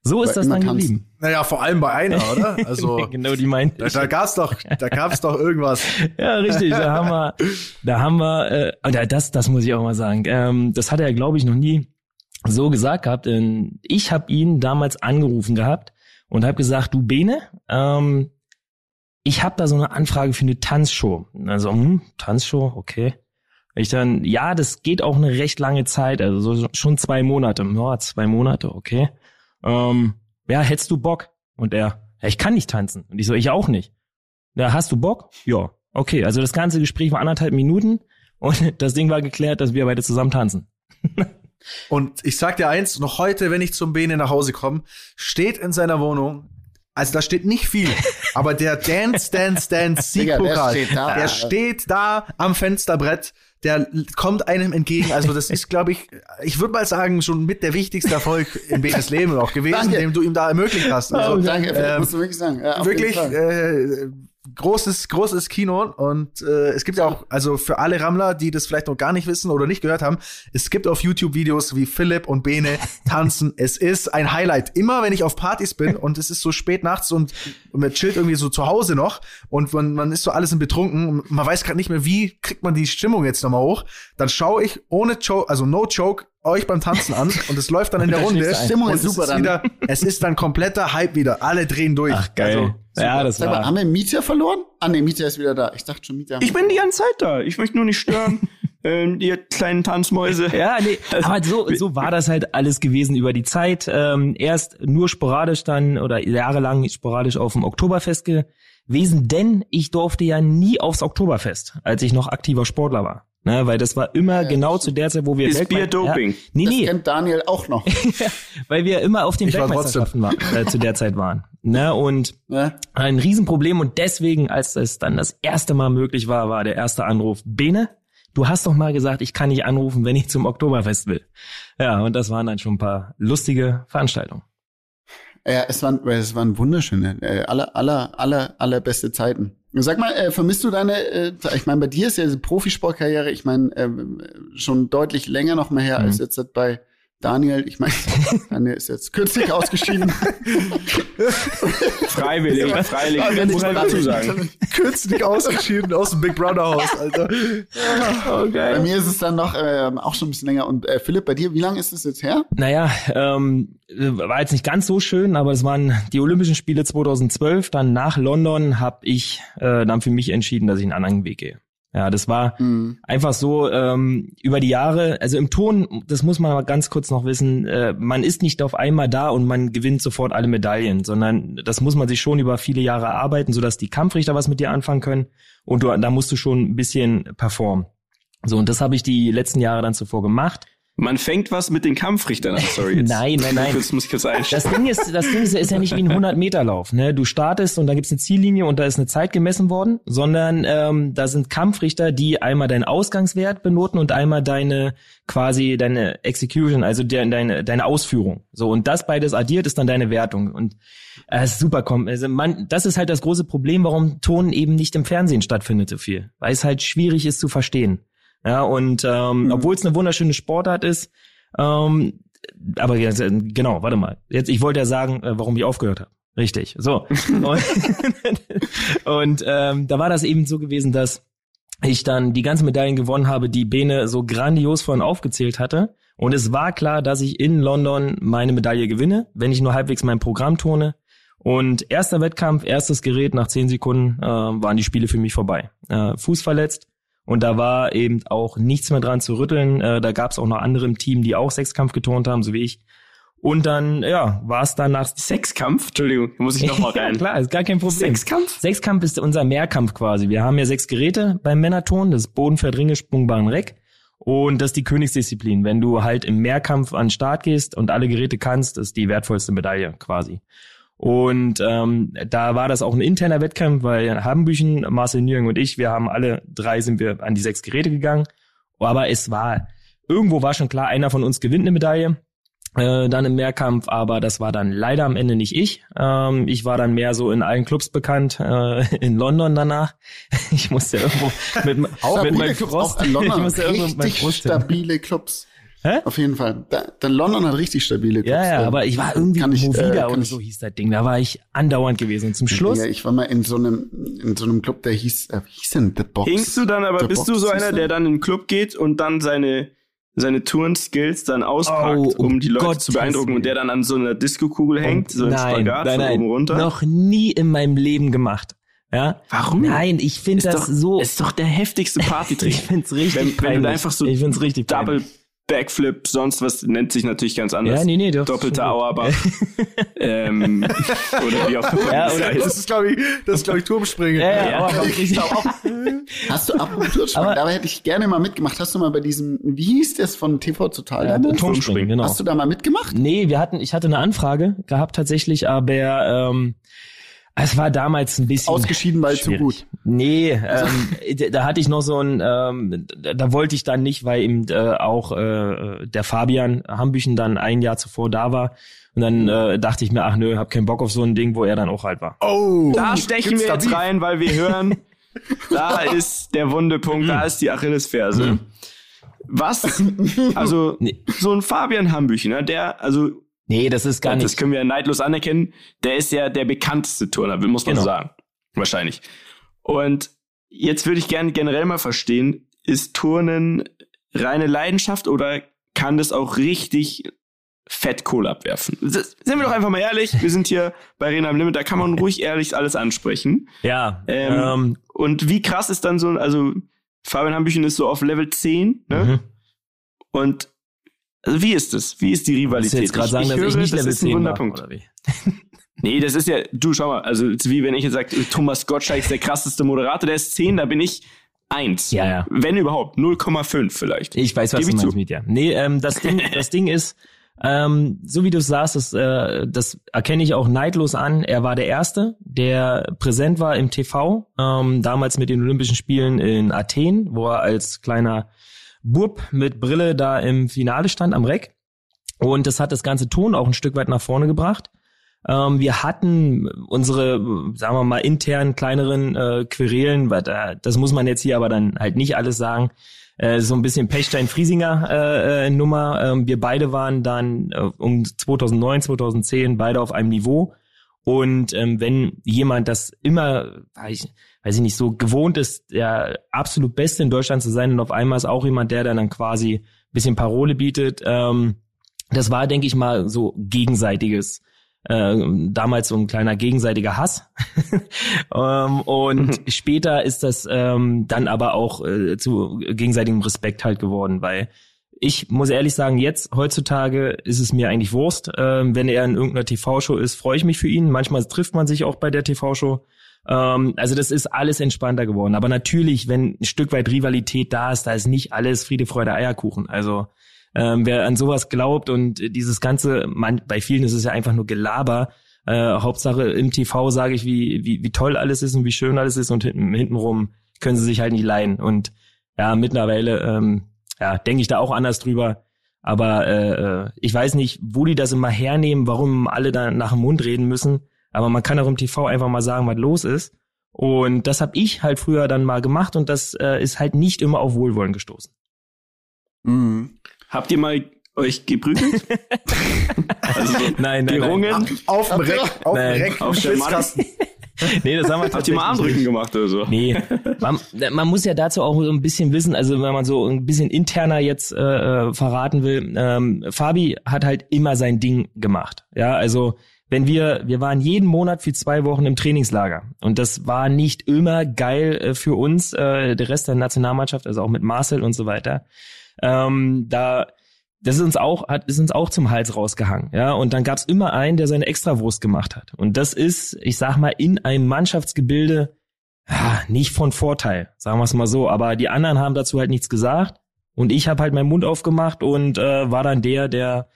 So ist das dann geblieben. Naja, vor allem bei einer, *laughs* oder? Also, genau, die meinte da, da gab's doch, da gab's doch irgendwas. *laughs* Ja, richtig. Da haben wir, da haben wir, äh, das, das muss ich auch mal sagen. Ähm, das hat er, glaube ich, noch nie so gesagt gehabt. Ich habe ihn damals angerufen gehabt und habe gesagt, du Bene, ähm, ich habe da so eine Anfrage für eine Tanzshow. Also, hm, Tanzshow, okay. Ich dann, ja, das geht auch eine recht lange Zeit, also so, schon zwei Monate. Ja, zwei Monate, okay. Ähm, ja, hättest du Bock? Und er, ja, ich kann nicht tanzen. Und ich so, ich auch nicht. Ja, hast du Bock? Ja. Okay, also das ganze Gespräch war anderthalb Minuten und *laughs* das Ding war geklärt, dass wir beide zusammen tanzen. *laughs* Und ich sag dir eins, noch heute, wenn ich zum Bene nach Hause komme, steht in seiner Wohnung, also da steht nicht viel, aber der *laughs* Dance, Dance, Dance Digga, der Siegpokal, steht da. der steht da am Fensterbrett, der kommt einem entgegen. Also das ist, glaube ich, ich würde mal sagen, schon mit der wichtigste Erfolg in Benes Leben auch gewesen, Danke. den du ihm da ermöglicht hast. Also, Danke, ähm, musst du wirklich sagen. Ja, wirklich äh, großes großes Kino und äh, es gibt ja auch also für alle Rammler, die das vielleicht noch gar nicht wissen oder nicht gehört haben, es gibt auf YouTube Videos wie Philipp und Bene tanzen. es ist ein Highlight. Immer wenn ich auf Partys bin und es ist so spät nachts und man chillt irgendwie so zu Hause noch und man, man ist so alles in betrunken und man weiß gerade nicht mehr, wie kriegt man die Stimmung jetzt nochmal hoch, dann schaue ich ohne Joke, also no joke euch beim Tanzen an *laughs* und es läuft dann in der Runde. Stimmung und ist es super dann. Wieder, es ist dann kompletter Hype wieder. Alle drehen durch. Also, ja, das Sag mal, war. haben wir Mieter verloren? Ah, nee, Mieter ist wieder da. Ich dachte schon, Mieter. Ich bin die ganze Zeit da. Ich möchte nur nicht stören. *laughs* ähm, ihr kleinen Tanzmäuse. Ja, nee, aber so, so war das halt alles gewesen über die Zeit. Ähm, erst nur sporadisch dann oder jahrelang sporadisch auf dem Oktoberfest gewesen, denn ich durfte ja nie aufs Oktoberfest, als ich noch aktiver Sportler war. Ne, weil das war immer genau zu der Zeit, wo wir Ist Weltme- Bier Doping? Ja, nee, das nee, kennt Daniel auch noch. *laughs* weil wir immer auf den Ich Weltmeisterschaften war, äh, zu der Zeit waren. Ne, und ne? ein Riesenproblem und deswegen, als es dann das erste Mal möglich war, war der erste Anruf, Bene, du hast doch mal gesagt, ich kann nicht anrufen, wenn ich zum Oktoberfest will. Ja, und das waren dann schon ein paar lustige Veranstaltungen. Ja, es waren, es waren wunderschöne, äh, aller, aller, aller, allerbeste Zeiten. Sag mal, äh, vermisst du deine, äh, ich meine, bei dir ist ja diese Profisportkarriere, ich meine, äh, schon deutlich länger noch mal her Mhm. als jetzt bei Daniel. Ich meine, *laughs* Daniel ist jetzt kürzlich ausgeschieden. Freiwillig, freiwillig. muss man dazu sagen. kürzlich ausgeschieden aus dem Big Brother Haus, Alter. bei mir ist es dann noch äh, auch schon ein bisschen länger. Und äh, Philipp, bei dir, wie lange ist es jetzt her? Naja, ähm, war jetzt nicht ganz so schön, aber es waren die Olympischen Spiele 2012. Dann nach London habe ich äh, dann für mich entschieden, dass ich einen anderen Weg gehe. Ja, das war Mhm. einfach so ähm, über die Jahre, also im Ton, das muss man mal ganz kurz noch wissen, äh, man ist nicht auf einmal da und man gewinnt sofort alle Medaillen, sondern das muss man sich schon über viele Jahre erarbeiten, sodass die Kampfrichter was mit dir anfangen können und du, da musst du schon ein bisschen performen. So, und das habe ich die letzten Jahre dann zuvor gemacht. Man fängt was mit den Kampfrichtern an. Sorry, jetzt. Nein, nein, nein. *laughs* Das muss ich kurz Das einstellen. Ding ist, das Ding ist, ist ja nicht wie ein 100-Meter-Lauf. Ne? Du startest und da gibt's eine Ziellinie und da ist eine Zeit gemessen worden, sondern ähm, da sind Kampfrichter, die einmal deinen Ausgangswert benoten und einmal deine quasi deine Execution, also de deine deine Ausführung. So und das beides addiert ist dann deine Wertung und äh, ist super kom also man, das ist halt das große Problem, warum Ton eben nicht im Fernsehen stattfindet so viel, weil es halt schwierig ist zu verstehen. Ja und ähm, obwohl es eine wunderschöne Sportart ist, ähm, aber jetzt, genau, warte mal. Jetzt, ich wollte ja sagen, äh, warum ich aufgehört habe. Richtig. So. *laughs* Und, *laughs* und ähm, da war das eben so gewesen, dass ich dann die ganzen Medaillen gewonnen habe, die Bene so grandios vorhin aufgezählt hatte. Und es war klar, dass ich in London meine Medaille gewinne, wenn ich nur halbwegs mein Programm tone. Und erster Wettkampf, erstes Gerät, nach zehn Sekunden äh, waren die Spiele für mich vorbei. Äh, Fuß verletzt. Und da war eben auch nichts mehr dran zu rütteln. Äh, da gab es auch noch andere im Team, die auch Sechskampf getont haben, so wie ich. Und dann, ja, war es dann nach Sechskampf? Entschuldigung, muss ich noch mal *laughs* ja, rein. klar, ist gar kein Problem. Sechskampf? Sechskampf ist unser Mehrkampf quasi. Wir haben ja sechs Geräte beim Männerton, das ist Bodenfeld, Ringe, Sprungbahn, Reck. Und das ist die Königsdisziplin. Wenn du halt im Mehrkampf an den Start gehst und alle Geräte kannst, ist die wertvollste Medaille quasi. Und ähm, da war das auch ein interner Wettkampf, weil Habenbüchen, Marcel Nürnberg und ich, wir haben alle drei sind wir an die sechs Geräte gegangen. Aber es war, irgendwo war schon klar, einer von uns gewinnt eine Medaille äh, dann im Mehrkampf, aber das war dann leider am Ende nicht ich. Ähm, ich war dann mehr so in allen Clubs bekannt, äh, *laughs* in London danach. Ich musste irgendwo *laughs* mit, Auch mit meinem Frost, auch in London. *laughs* ich musste irgendwo mit meinem hin. stabile Clubs. Hä? Auf jeden Fall. Da, dann London hat richtig stabile Clubs. Ja, ja, aber ich war irgendwie kann ich, Movida äh, oder so hieß das Ding. Da war ich andauernd gewesen. Und zum Schluss. Ja, ich war mal in so einem, in so einem Club, der hieß, äh, wie hieß denn The Box? Hingst du dann, aber The bist Box du so einer, der dann in den Club geht und dann seine, seine Touren-Skills dann auspackt, oh, um die Leute Gott zu beeindrucken und der dann an so einer Disco-Kugel hängt, so ein Spagat nein, nein, von oben runter? Noch nie in meinem Leben gemacht. Ja. Warum? Nein, ich finde das doch, so. Ist doch der heftigste Partytrick. *laughs* ich find's richtig. Wenn, wenn du einfach so ich find's richtig Double Backflip, sonst was nennt sich natürlich ganz anders. Ja, nee, nee, doch. Doppelter Auerbach. *laughs* ähm, oder wie auch immer. Ja, oder das ist, glaube ich, das ist, glaube ich, Turmspringen. Ja, ja, ja. Auch. Hast du apropos Turmspringen? Da hätte ich gerne mal mitgemacht. Hast du mal bei diesem, wie hieß das von TV Total? Ja, Turmspringen, genau. Hast du da mal mitgemacht? Nee, wir hatten, ich hatte eine Anfrage gehabt tatsächlich, aber ähm, es war damals ein bisschen ausgeschieden, weil schwierig. zu gut. Nee, *laughs* ähm, da hatte ich noch so ein, ähm, da wollte ich dann nicht, weil eben äh, auch äh, der Fabian Hambüchen dann ein Jahr zuvor da war. Und dann äh, dachte ich mir, ach nö, hab keinen Bock auf so ein Ding, wo er dann auch halt war. Oh, da stechen wir jetzt rein, weil wir hören, da *laughs* ist der Wundepunkt, da ist die Achillesferse. Mhm. Was? Also nee. so ein Fabian Hambüchen, ne, der, also Nee, das ist gar nicht. Das können wir neidlos anerkennen. Der ist ja der bekannteste Turner, muss man genau. sagen. Wahrscheinlich. Und jetzt würde ich gerne generell mal verstehen, ist Turnen reine Leidenschaft oder kann das auch richtig Fettkohle abwerfen? Sind wir doch einfach mal ehrlich, wir sind hier bei Rena am Limit, da kann man *laughs* ruhig ehrlich alles ansprechen. Ja. Ähm, ähm, und wie krass ist dann so, also Fabian Hambüchen ist so auf Level 10, ne? Mhm. Und wie ist es? Wie ist die Rivalität? Du jetzt gerade sagen, ich dass höre, ich nicht Level 10 war, oder wie? *laughs* nee, das ist ja, du schau mal, also wie wenn ich jetzt sage, Thomas Gottschalk ist der krasseste Moderator, der ist 10, da bin ich 1. Ja, ja. Wenn überhaupt, 0,5 vielleicht. Ich weiß, was Gib du meinst mit dir. Nee, ähm, das *laughs* Ding, das Ding ist, ähm, so wie du es sagst, das, äh, das erkenne ich auch neidlos an. Er war der Erste, der präsent war im TV, ähm, damals mit den Olympischen Spielen in Athen, wo er als kleiner Bub mit Brille da im Finale stand am Reck. Und das hat das ganze Ton auch ein Stück weit nach vorne gebracht. Ähm, wir hatten unsere, sagen wir mal, internen kleineren äh, Querelen, weil da, das muss man jetzt hier aber dann halt nicht alles sagen. Äh, so ein bisschen Pechstein-Friesinger äh, äh. Ähm, wir beide waren dann äh, um 2009, 2010 beide auf einem Niveau. Und ähm, wenn jemand das immer, weiß ich nicht, so gewohnt ist, der absolut Beste in Deutschland zu sein und auf einmal ist auch jemand, der dann, dann quasi ein bisschen Parole bietet, ähm, das war, denke ich mal, so gegenseitiges äh, damals so ein kleiner gegenseitiger Hass. *laughs* ähm, und später ist das ähm, dann aber auch äh, zu gegenseitigem Respekt halt geworden, weil ich muss ehrlich sagen, jetzt heutzutage ist es mir eigentlich Wurst. Ähm, wenn er in irgendeiner TV-Show ist, freue ich mich für ihn. Manchmal trifft man sich auch bei der TV-Show. Ähm, also das ist alles entspannter geworden. Aber natürlich, wenn ein Stück weit Rivalität da ist, da ist nicht alles Friede, Freude, Eierkuchen. Also ähm, wer an sowas glaubt und dieses ganze, man, bei vielen ist es ja einfach nur Gelaber. Äh, Hauptsache im TV sage ich, wie, wie, wie toll alles ist und wie schön alles ist und hinten, hintenrum können sie sich halt nicht leihen. Und ja, mittlerweile ähm, ja, denke ich da auch anders drüber. Aber äh, äh, ich weiß nicht, wo die das immer hernehmen, warum alle da nach dem Mund reden müssen. Aber man kann auch im TV einfach mal sagen, was los ist. Und das habe ich halt früher dann mal gemacht und das äh, ist halt nicht immer auf Wohlwollen gestoßen. Mhm. Habt ihr mal euch geprügelt? *laughs* also so nein, nein, gerungen? Nein. Auf dem Reck, auf dem Reck, auf dem *laughs* nee, das haben wir Habt ihr mal Armdrücken gemacht oder so? Nee. Man, man, muss ja dazu auch so ein bisschen wissen, also wenn man so ein bisschen interner jetzt äh, äh, verraten will, ähm, Fabi hat halt immer sein Ding gemacht. Ja, also wenn wir, wir waren jeden Monat für zwei Wochen im Trainingslager und das war nicht immer geil äh, für uns, äh, der Rest der Nationalmannschaft, also auch mit Marcel und so weiter. Ähm, da das ist uns auch, hat, ist uns auch zum Hals rausgehangen, ja. Und dann gab's immer einen, der seine Extrawurst gemacht hat. Und das ist, ich sag mal, in einem Mannschaftsgebilde ja, nicht von Vorteil, sagen wir es mal so. Aber die anderen haben dazu halt nichts gesagt. Und ich habe halt meinen Mund aufgemacht und äh, war dann der, der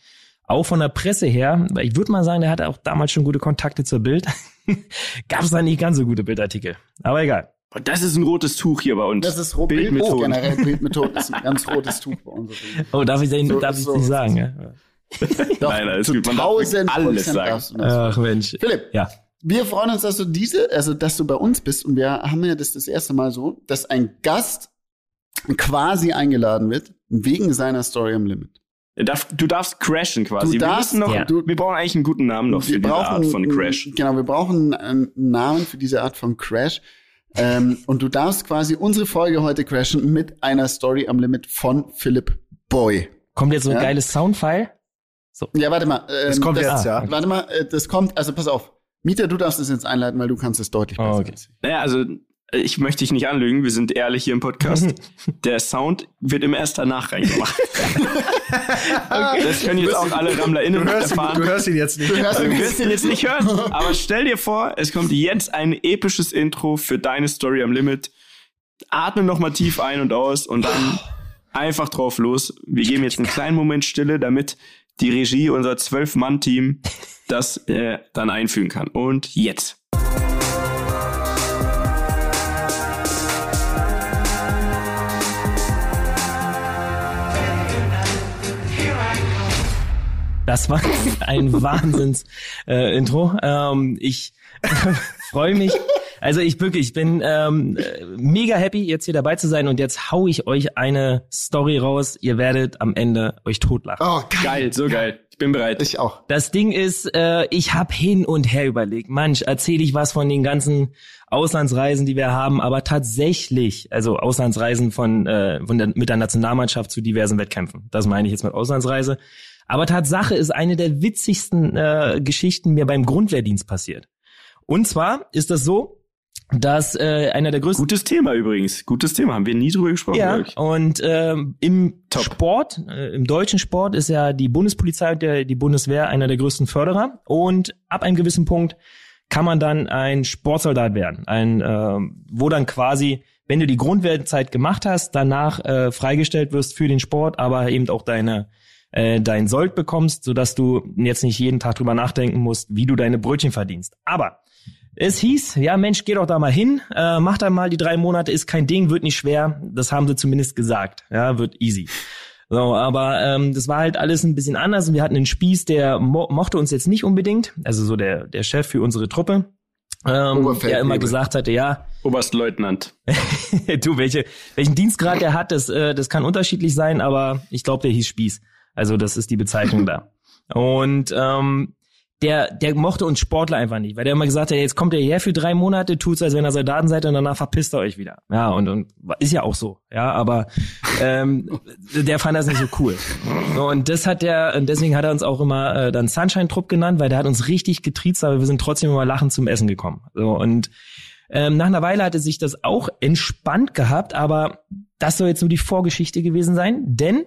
auch von der Presse her, weil ich würde mal sagen, der hatte auch damals schon gute Kontakte zur Bild, *laughs* gab es da nicht ganz so gute Bildartikel. Aber egal. Das ist ein rotes Tuch hier bei uns. Das ist rot Bildmethoden. Oh, generell Bildmethoden ist ein *laughs* ganz rotes Tuch bei uns. Oh, darf ich das so, darf ich so, nicht sagen? Ja? Doch, Nein, nein, es gibt man alles sagen. Ach Mensch. Philipp. Ja. Wir freuen uns, dass du diese, also dass du bei uns bist und wir haben ja das das erste Mal so, dass ein Gast quasi eingeladen wird wegen seiner Story am Limit. Du darfst crashen quasi. Du darfst, wir, noch, ja. du, wir brauchen eigentlich einen guten Namen noch für diese Art von Crash. Genau, wir brauchen einen Namen für diese Art von Crash. Ähm, und du darfst quasi unsere Folge heute crashen mit einer Story am Limit von Philip Boy. Kommt jetzt so ein ja? geiles Soundfile? So. Ja, warte mal. Ähm, das kommt das, jetzt, ja. Warte mal, äh, das kommt, also pass auf. Mieter, du darfst es jetzt einleiten, weil du kannst es deutlich besser. Oh, okay. Naja, also ich möchte dich nicht anlügen, wir sind ehrlich hier im Podcast. *laughs* Der Sound wird im erst danach reingemacht. *laughs* okay. Das können jetzt auch alle RammlerInnen du hörst erfahren. Du hörst ihn jetzt nicht. Du hörst, ihn jetzt nicht hören. *laughs* Aber stell dir vor, es kommt jetzt ein episches Intro für deine Story am Limit. Atme nochmal tief ein und aus und dann einfach drauf los. Wir geben jetzt einen kleinen Moment Stille, damit die Regie, unser Zwölf-Mann-Team, das äh, dann einfügen kann. Und jetzt. Das war ein *laughs* Wahnsinns-Intro. Äh, ähm, ich *laughs* freue mich. Also ich wirklich, ich bin ähm, mega happy, jetzt hier dabei zu sein und jetzt hau ich euch eine Story raus. Ihr werdet am Ende euch totlachen. Oh, geil, geil so geil. Ich bin bereit. Ich auch. Das Ding ist, äh, ich habe hin und her überlegt. Manch, erzähle ich was von den ganzen Auslandsreisen, die wir haben, aber tatsächlich, also Auslandsreisen von, äh, von der, mit der Nationalmannschaft zu diversen Wettkämpfen. Das meine ich jetzt mit Auslandsreise. Aber Tatsache ist eine der witzigsten äh, Geschichten mir beim Grundwehrdienst passiert. Und zwar ist das so, dass äh, einer der größten gutes Thema übrigens. Gutes Thema. Haben wir nie drüber gesprochen ja und ähm, im Top. Sport äh, im deutschen Sport ist ja die Bundespolizei und der, die Bundeswehr einer der größten Förderer. Und ab einem gewissen Punkt kann man dann ein Sportsoldat werden. Ein äh, wo dann quasi wenn du die Grundwehrzeit gemacht hast danach äh, freigestellt wirst für den Sport aber eben auch deine äh, dein Sold bekommst, sodass du jetzt nicht jeden Tag drüber nachdenken musst, wie du deine Brötchen verdienst. Aber es hieß, ja Mensch, geh doch da mal hin, äh, mach da mal die drei Monate, ist kein Ding, wird nicht schwer. Das haben sie zumindest gesagt. Ja, wird easy. So, aber ähm, das war halt alles ein bisschen anders und wir hatten einen Spieß, der mo mochte uns jetzt nicht unbedingt, also so der, der Chef für unsere Truppe, ähm, der immer gesagt hatte, ja. Oberstleutnant. *laughs* du, welche, welchen Dienstgrad der hat, das, äh, das kann unterschiedlich sein, aber ich glaube, der hieß Spieß. Also das ist die Bezeichnung da. Und ähm, der, der mochte uns Sportler einfach nicht, weil der immer gesagt hat, jetzt kommt er her für drei Monate, tut's, als wenn er Soldaten seid und danach verpisst er euch wieder. Ja, und, und ist ja auch so, ja, aber ähm, der fand das nicht so cool. Und das hat der, und deswegen hat er uns auch immer äh, dann Sunshine-Trupp genannt, weil der hat uns richtig getriezt, aber wir sind trotzdem immer lachend zum Essen gekommen. So, und ähm, nach einer Weile hatte sich das auch entspannt gehabt, aber das soll jetzt nur die Vorgeschichte gewesen sein, denn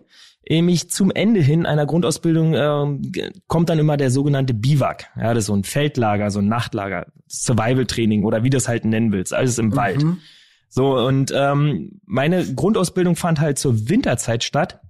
nämlich zum Ende hin einer Grundausbildung äh, kommt dann immer der sogenannte Biwak. Ja, das ist so ein Feldlager, so ein Nachtlager, Survival-Training oder wie du das halt nennen willst, alles im mhm. Wald. So, und ähm, meine Grundausbildung fand halt zur Winterzeit statt.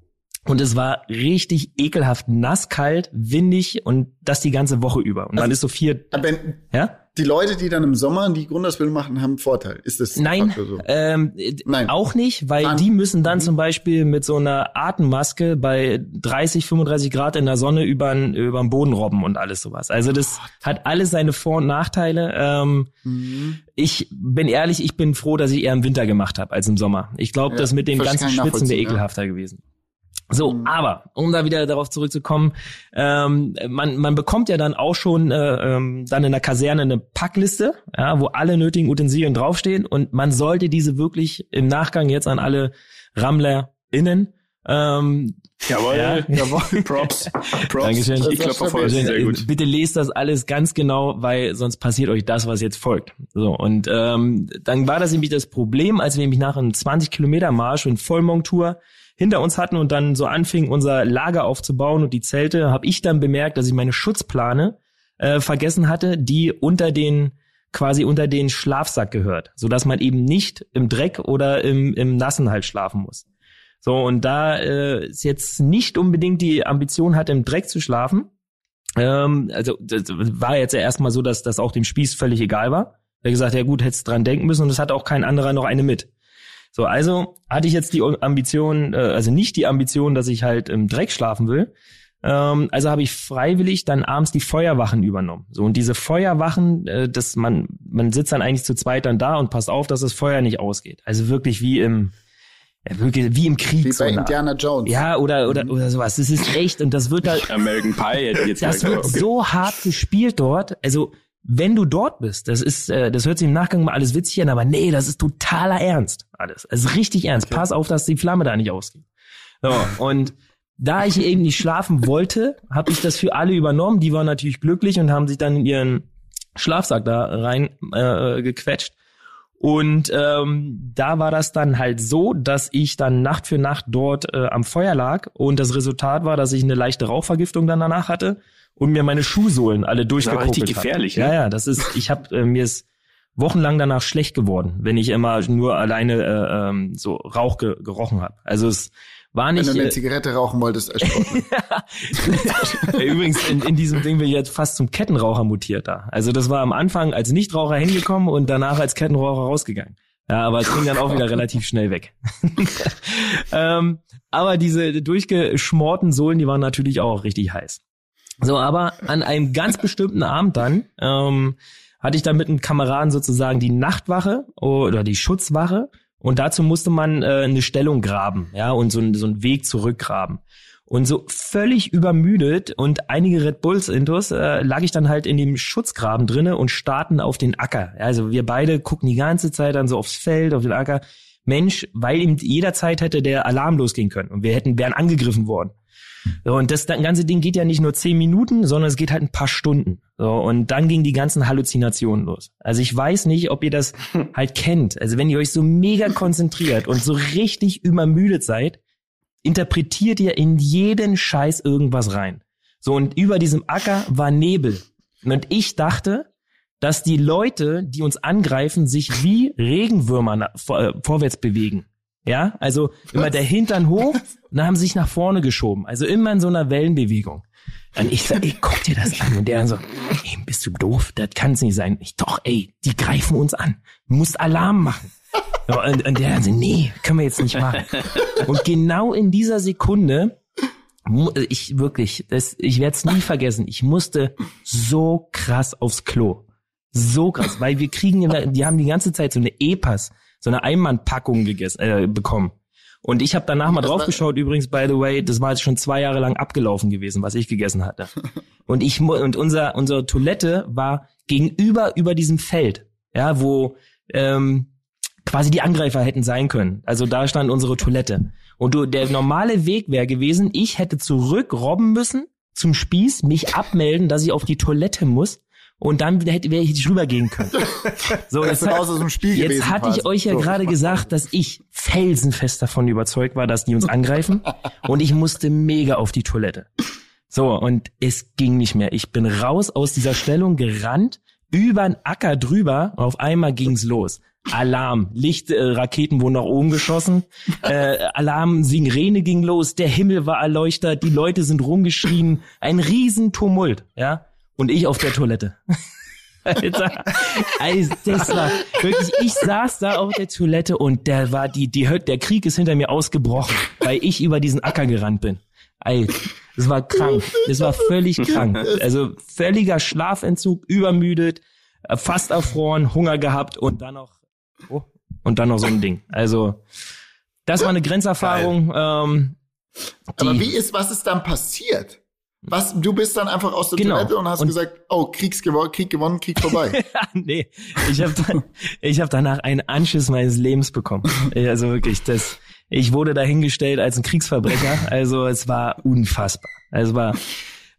Und es war richtig ekelhaft nass, kalt, windig und das die ganze Woche über. Und also, dann ist so vier. Aber ja? Die Leute, die dann im Sommer die Grundausbildung machen, haben einen Vorteil. Ist das Nein, so? ähm, Nein. auch nicht, weil Nein. die müssen dann mhm. zum Beispiel mit so einer Atemmaske bei 30, 35 Grad in der Sonne über den Boden robben und alles sowas. Also das oh hat alles seine Vor- und Nachteile. Ähm, mhm. Ich bin ehrlich, ich bin froh, dass ich eher im Winter gemacht habe als im Sommer. Ich glaube, ja, das mit dem ganzen Schwitzen wäre ekelhafter ja. gewesen. So, mhm. aber um da wieder darauf zurückzukommen, ähm, man, man bekommt ja dann auch schon äh, ähm, dann in der Kaserne eine Packliste, ja, wo alle nötigen Utensilien draufstehen und man sollte diese wirklich im Nachgang jetzt an alle RammlerInnen ähm, Jawohl, ja. *laughs* jawohl, Props. Props. Dankeschön. Ich glaube, voll sehr gut. Bitte lest das alles ganz genau, weil sonst passiert euch das, was jetzt folgt. So, und ähm, dann war das nämlich das Problem, als wir nämlich nach einem 20 Kilometer Marsch und Vollmontur hinter uns hatten und dann so anfingen, unser Lager aufzubauen und die Zelte, habe ich dann bemerkt, dass ich meine Schutzplane äh, vergessen hatte, die unter den quasi unter den Schlafsack gehört, so dass man eben nicht im Dreck oder im, im Nassen halt schlafen muss. So und da äh, ist jetzt nicht unbedingt die Ambition hat, im Dreck zu schlafen. Ähm, also das war jetzt ja erstmal so, dass das auch dem Spieß völlig egal war. Er gesagt, ja gut, hättest dran denken müssen und es hat auch kein anderer noch eine mit. So, also hatte ich jetzt die Ambition, äh, also nicht die Ambition, dass ich halt im Dreck schlafen will. Ähm, also habe ich freiwillig dann abends die Feuerwachen übernommen. So und diese Feuerwachen, äh, dass man man sitzt dann eigentlich zu zweit dann da und passt auf, dass das Feuer nicht ausgeht. Also wirklich wie im Ja, wirklich, wie im Krieg. Wie so bei nah. Indiana Jones. Ja, oder, oder, oder sowas. Das ist echt, und das wird halt, *laughs* American Pie jetzt das wird okay. so hart gespielt dort. Also, wenn du dort bist, das ist, äh, das hört sich im Nachgang mal alles witzig an, aber nee, das ist totaler Ernst. Alles. Es ist richtig ernst. Pass auf, dass die Flamme da nicht ausgeht. So, und da ich eben nicht schlafen wollte, habe ich das für alle übernommen. Die waren natürlich glücklich und haben sich dann in ihren Schlafsack da rein äh, gequetscht. Und ähm, da war das dann halt so, dass ich dann Nacht für Nacht dort äh, am Feuer lag und das Resultat war, dass ich eine leichte Rauchvergiftung dann danach hatte und mir meine Schuhsohlen alle Das ist aber durchgekuppelt richtig gefährlich, Ja, ne? ja, das ist, ich habe äh, mir ist wochenlang danach schlecht geworden, wenn ich immer nur alleine äh, ähm, so Rauch ge gerochen habe. Also es war Wenn nicht. du eine Äh, Zigarette rauchen wolltest, Sportler. *laughs* Übrigens, in, in diesem Ding bin ich jetzt fast zum Kettenraucher mutiert da. Also das war am Anfang als Nichtraucher hingekommen und danach als Kettenraucher rausgegangen. Ja, aber es ging dann auch wieder relativ schnell weg. *laughs* ähm, aber diese durchgeschmorten Sohlen, die waren natürlich auch richtig heiß. So, aber an einem ganz bestimmten Abend dann ähm, hatte ich dann mit einem Kameraden sozusagen die Nachtwache oder die Schutzwache und dazu musste man äh, eine Stellung graben, ja, und so, so einen Weg zurückgraben. Und so völlig übermüdet und einige Red Bulls intus äh, lag ich dann halt in dem Schutzgraben drinne und starten auf den Acker. Also wir beide gucken die ganze Zeit dann so aufs Feld, auf den Acker. Mensch, weil ihm jederzeit hätte der Alarm losgehen können und wir hätten wären angegriffen worden. So, und das ganze Ding geht ja nicht nur zehn Minuten, sondern es geht halt ein paar Stunden. So, und dann gingen die ganzen Halluzinationen los. Also ich weiß nicht, ob ihr das *laughs* halt kennt. Also wenn ihr euch so mega konzentriert und so richtig übermüdet seid, interpretiert ihr in jeden Scheiß irgendwas rein. So, und über diesem Acker war Nebel. Und ich dachte, dass die Leute, die uns angreifen, sich wie Regenwürmer vor, äh, vorwärts bewegen. Ja, also immer der Hintern hoch und dann haben sie sich nach vorne geschoben. Also immer in so einer Wellenbewegung. Und ich sag, ey, guck dir das an. Und der dann so, ey, bist du doof? Das kann's nicht sein. Ich, doch, ey, die greifen uns an. Du musst Alarm machen. Und, und der dann so, nee, können wir jetzt nicht machen. Und genau in dieser Sekunde, mu- ich wirklich, das, ich werde es nie vergessen, ich musste so krass aufs Klo. So krass, weil wir kriegen, immer, die haben die ganze Zeit so eine E-Pass, so eine Einmannpackung gegessen, äh, bekommen. Und ich habe danach mal draufgeschaut, übrigens, by the way, das war jetzt schon zwei Jahre lang abgelaufen gewesen, was ich gegessen hatte. *laughs* Und ich und unser unsere Toilette war gegenüber über diesem Feld, ja, wo ähm, quasi die Angreifer hätten sein können. Also da stand unsere Toilette. Und du, der normale Weg wäre gewesen, ich hätte zurück robben müssen zum Spieß, mich abmelden, dass ich auf die Toilette muss. Und dann hätte wäre ich rübergehen können. *laughs* So, Das jetzt, hat, aus dem Spiel jetzt gewesen. hatte ich quasi. euch ja So. gerade gesagt, dass ich felsenfest davon überzeugt war, dass die uns *laughs* angreifen. Und ich musste mega auf die Toilette. So, und es ging nicht mehr. Ich bin raus aus dieser Stellung gerannt, über den Acker drüber, und auf einmal ging's los. Alarm, Licht, äh, Raketen wurden nach oben geschossen, *laughs* äh, Alarm, Sirene ging los, der Himmel war erleuchtet, die Leute sind rumgeschrien, ein Riesentumult, ja, und ich auf der Toilette. *laughs* Alter, also das war wirklich, ich saß da auf der Toilette und der war die, die, der Krieg ist hinter mir ausgebrochen, weil ich über diesen Acker gerannt bin. Alter, das war krank. Das war völlig krank. Also völliger Schlafentzug, übermüdet, äh, fast erfroren, Hunger gehabt und dann noch, oh, und dann noch so ein Ding. Also, das war eine Grenzerfahrung. Ähm, Aber wie ist, was ist dann passiert? Was, du bist dann einfach aus der Genau. Toilette und hast Und- gesagt, oh, Kriegs gewonnen, Krieg gewonnen, Krieg vorbei. *laughs* nee, ich habe dann, ich habe danach einen Anschiss meines Lebens bekommen. Also wirklich, das, ich wurde dahingestellt als ein Kriegsverbrecher. Also es war unfassbar. Also es war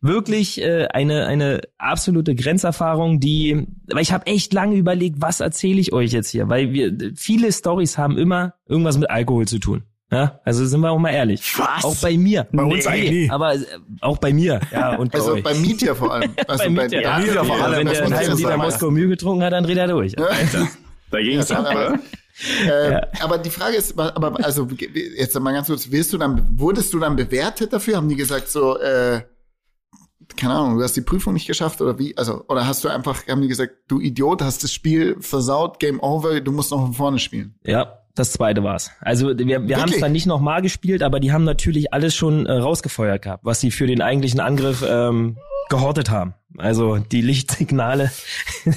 wirklich äh, eine eine absolute Grenzerfahrung, die, weil ich habe echt lange überlegt, was erzähle ich euch jetzt hier, weil wir viele Stories haben immer irgendwas mit Alkohol zu tun. Ja, also sind wir auch mal ehrlich. Was? Auch bei mir. Bei uns eigentlich nie. Aber äh, auch bei mir. Ja, und bei Also euch. bei Mietja vor allem. *laughs* Also bei Mietja. ja, Mietja vor allem, Wenn der einen halben Liter. Moskau Mühe getrunken hat, dann dreht er durch. Alter. Da ging es Ja, ab, aber- oder? Äh, Aber die Frage ist, aber also jetzt mal ganz kurz, wirst du dann, wurdest du dann bewertet dafür? Haben die gesagt so, äh, keine Ahnung, du hast die Prüfung nicht geschafft oder wie? Also, oder hast du einfach, haben die gesagt, du Idiot, hast das Spiel versaut, Game Over, du musst noch von vorne spielen. Ja, das zweite war's. Also wir, wir haben es dann nicht nochmal gespielt, aber die haben natürlich alles schon äh, rausgefeuert gehabt, was sie für den eigentlichen Angriff ähm, gehortet haben. Also die Lichtsignale,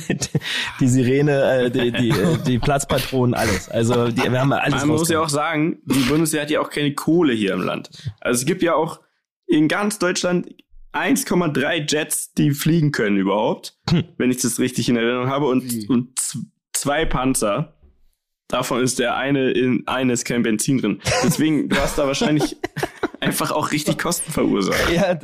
*laughs* die Sirene, äh, die, die, äh, die Platzpatronen, alles. Also die, wir haben alles. Man muss ja auch sagen, die Bundeswehr hat ja auch keine Kohle hier im Land. Also es gibt ja auch in ganz Deutschland 1,3 Jets, die fliegen können überhaupt, hm. wenn ich das richtig in Erinnerung habe, und, und zwei Panzer. Davon ist der eine in eines kein Benzin drin. Deswegen, du hast da wahrscheinlich *laughs* einfach auch richtig Kosten verursacht. Ja,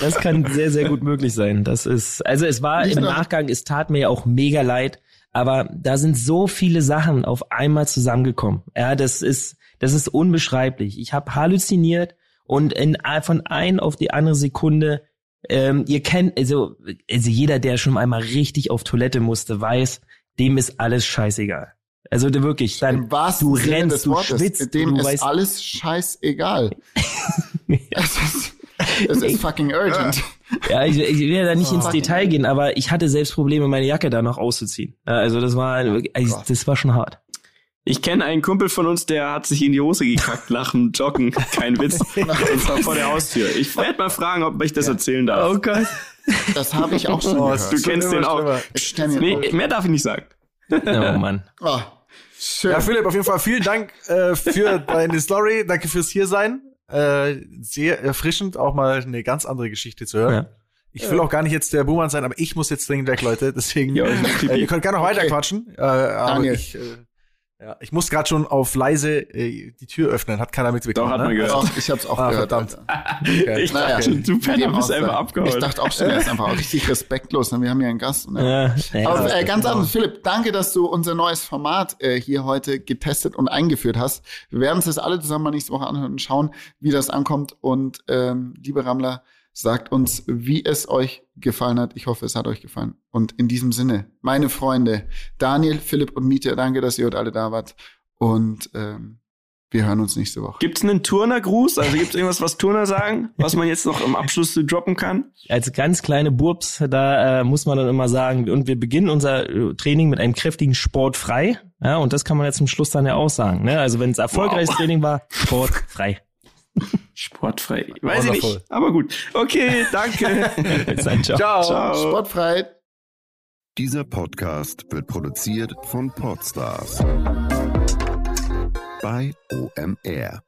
das kann sehr, sehr gut möglich sein. Das ist, also es war im Nachgang, es tat mir ja auch mega leid, aber da sind so viele Sachen auf einmal zusammengekommen. Ja, das ist, das ist unbeschreiblich. Ich habe halluziniert und in, von ein auf die andere Sekunde, ähm, ihr kennt, also, also jeder, der schon einmal richtig auf Toilette musste, weiß, dem ist alles scheißegal. Also wirklich, dann du Sinne rennst, du Wortes, schwitzt, dem du ist weißt, alles scheißegal. *laughs* es, ist, es ist fucking urgent. Ja, ich, ich will ja da nicht oh, ins Detail gehen, aber ich hatte selbst Probleme, meine Jacke da noch auszuziehen. Also das war, also, das war schon hart. Ich kenne einen Kumpel von uns, der hat sich in die Hose gekackt *laughs* nach dem Joggen. Kein Witz. *laughs* Und zwar vor der Haustür. Ich werde mal fragen, ob ich das ja. erzählen darf. Oh Gott. Das habe ich auch schon oh, gehört. Du kennst den auch. Nee, mehr darf ich nicht sagen. Oh Mann. Oh, schön. Ja, Philipp, auf jeden Fall vielen Dank äh, für *laughs* deine Story. Danke fürs Hiersein. Äh, sehr erfrischend, auch mal eine ganz andere Geschichte zu hören. Ja. Ich will auch gar nicht jetzt der Boomer sein, aber ich muss jetzt dringend weg, Leute. Deswegen, ja, äh, ihr könnt gerne noch weiter okay. quatschen. Äh, aber ich, äh, ja, ich muss gerade schon auf leise äh, die Tür öffnen, hat keiner mitbekommen. Doch, hat man ne? gehört. Doch, ich hab's auch ah, gehört. Verdammt. Okay. *laughs* Ich naja, dachte, du Penner bist einfach abgeholt. Ich dachte auch schon, er ist einfach richtig respektlos. Ne? Wir haben hier einen Gast. Ne? Ja, Aber äh, ganz anders, Philipp, danke, dass du unser neues Format äh, hier heute getestet und eingeführt hast. Wir werden uns das alle zusammen mal nächste Woche anhören und schauen, wie das ankommt. Und ähm, liebe Rammler, Sagt uns, wie es euch gefallen hat. Ich hoffe, es hat euch gefallen. Und in diesem Sinne, meine Freunde, Daniel, Philipp und Mieter, danke, dass ihr heute alle da wart. Und ähm, wir hören uns nächste Woche. Gibt es einen Turner-Gruß? Also gibt es irgendwas, was Turner sagen, was man jetzt noch im Abschluss droppen kann? Als ganz kleine Burbs, da äh, muss man dann immer sagen, und wir beginnen unser äh, Training mit einem kräftigen Sport frei. Ja, und das kann man jetzt zum Schluss dann ja auch sagen. Ne? Also wenn es erfolgreiches wow. Training war, Sport frei. Sportfrei. Weiß Wonderful. ich nicht, aber gut. Okay, danke. *laughs* Ciao. Ciao. Ciao. Sportfrei. Dieser Podcast wird produziert von Podstars bei OMR.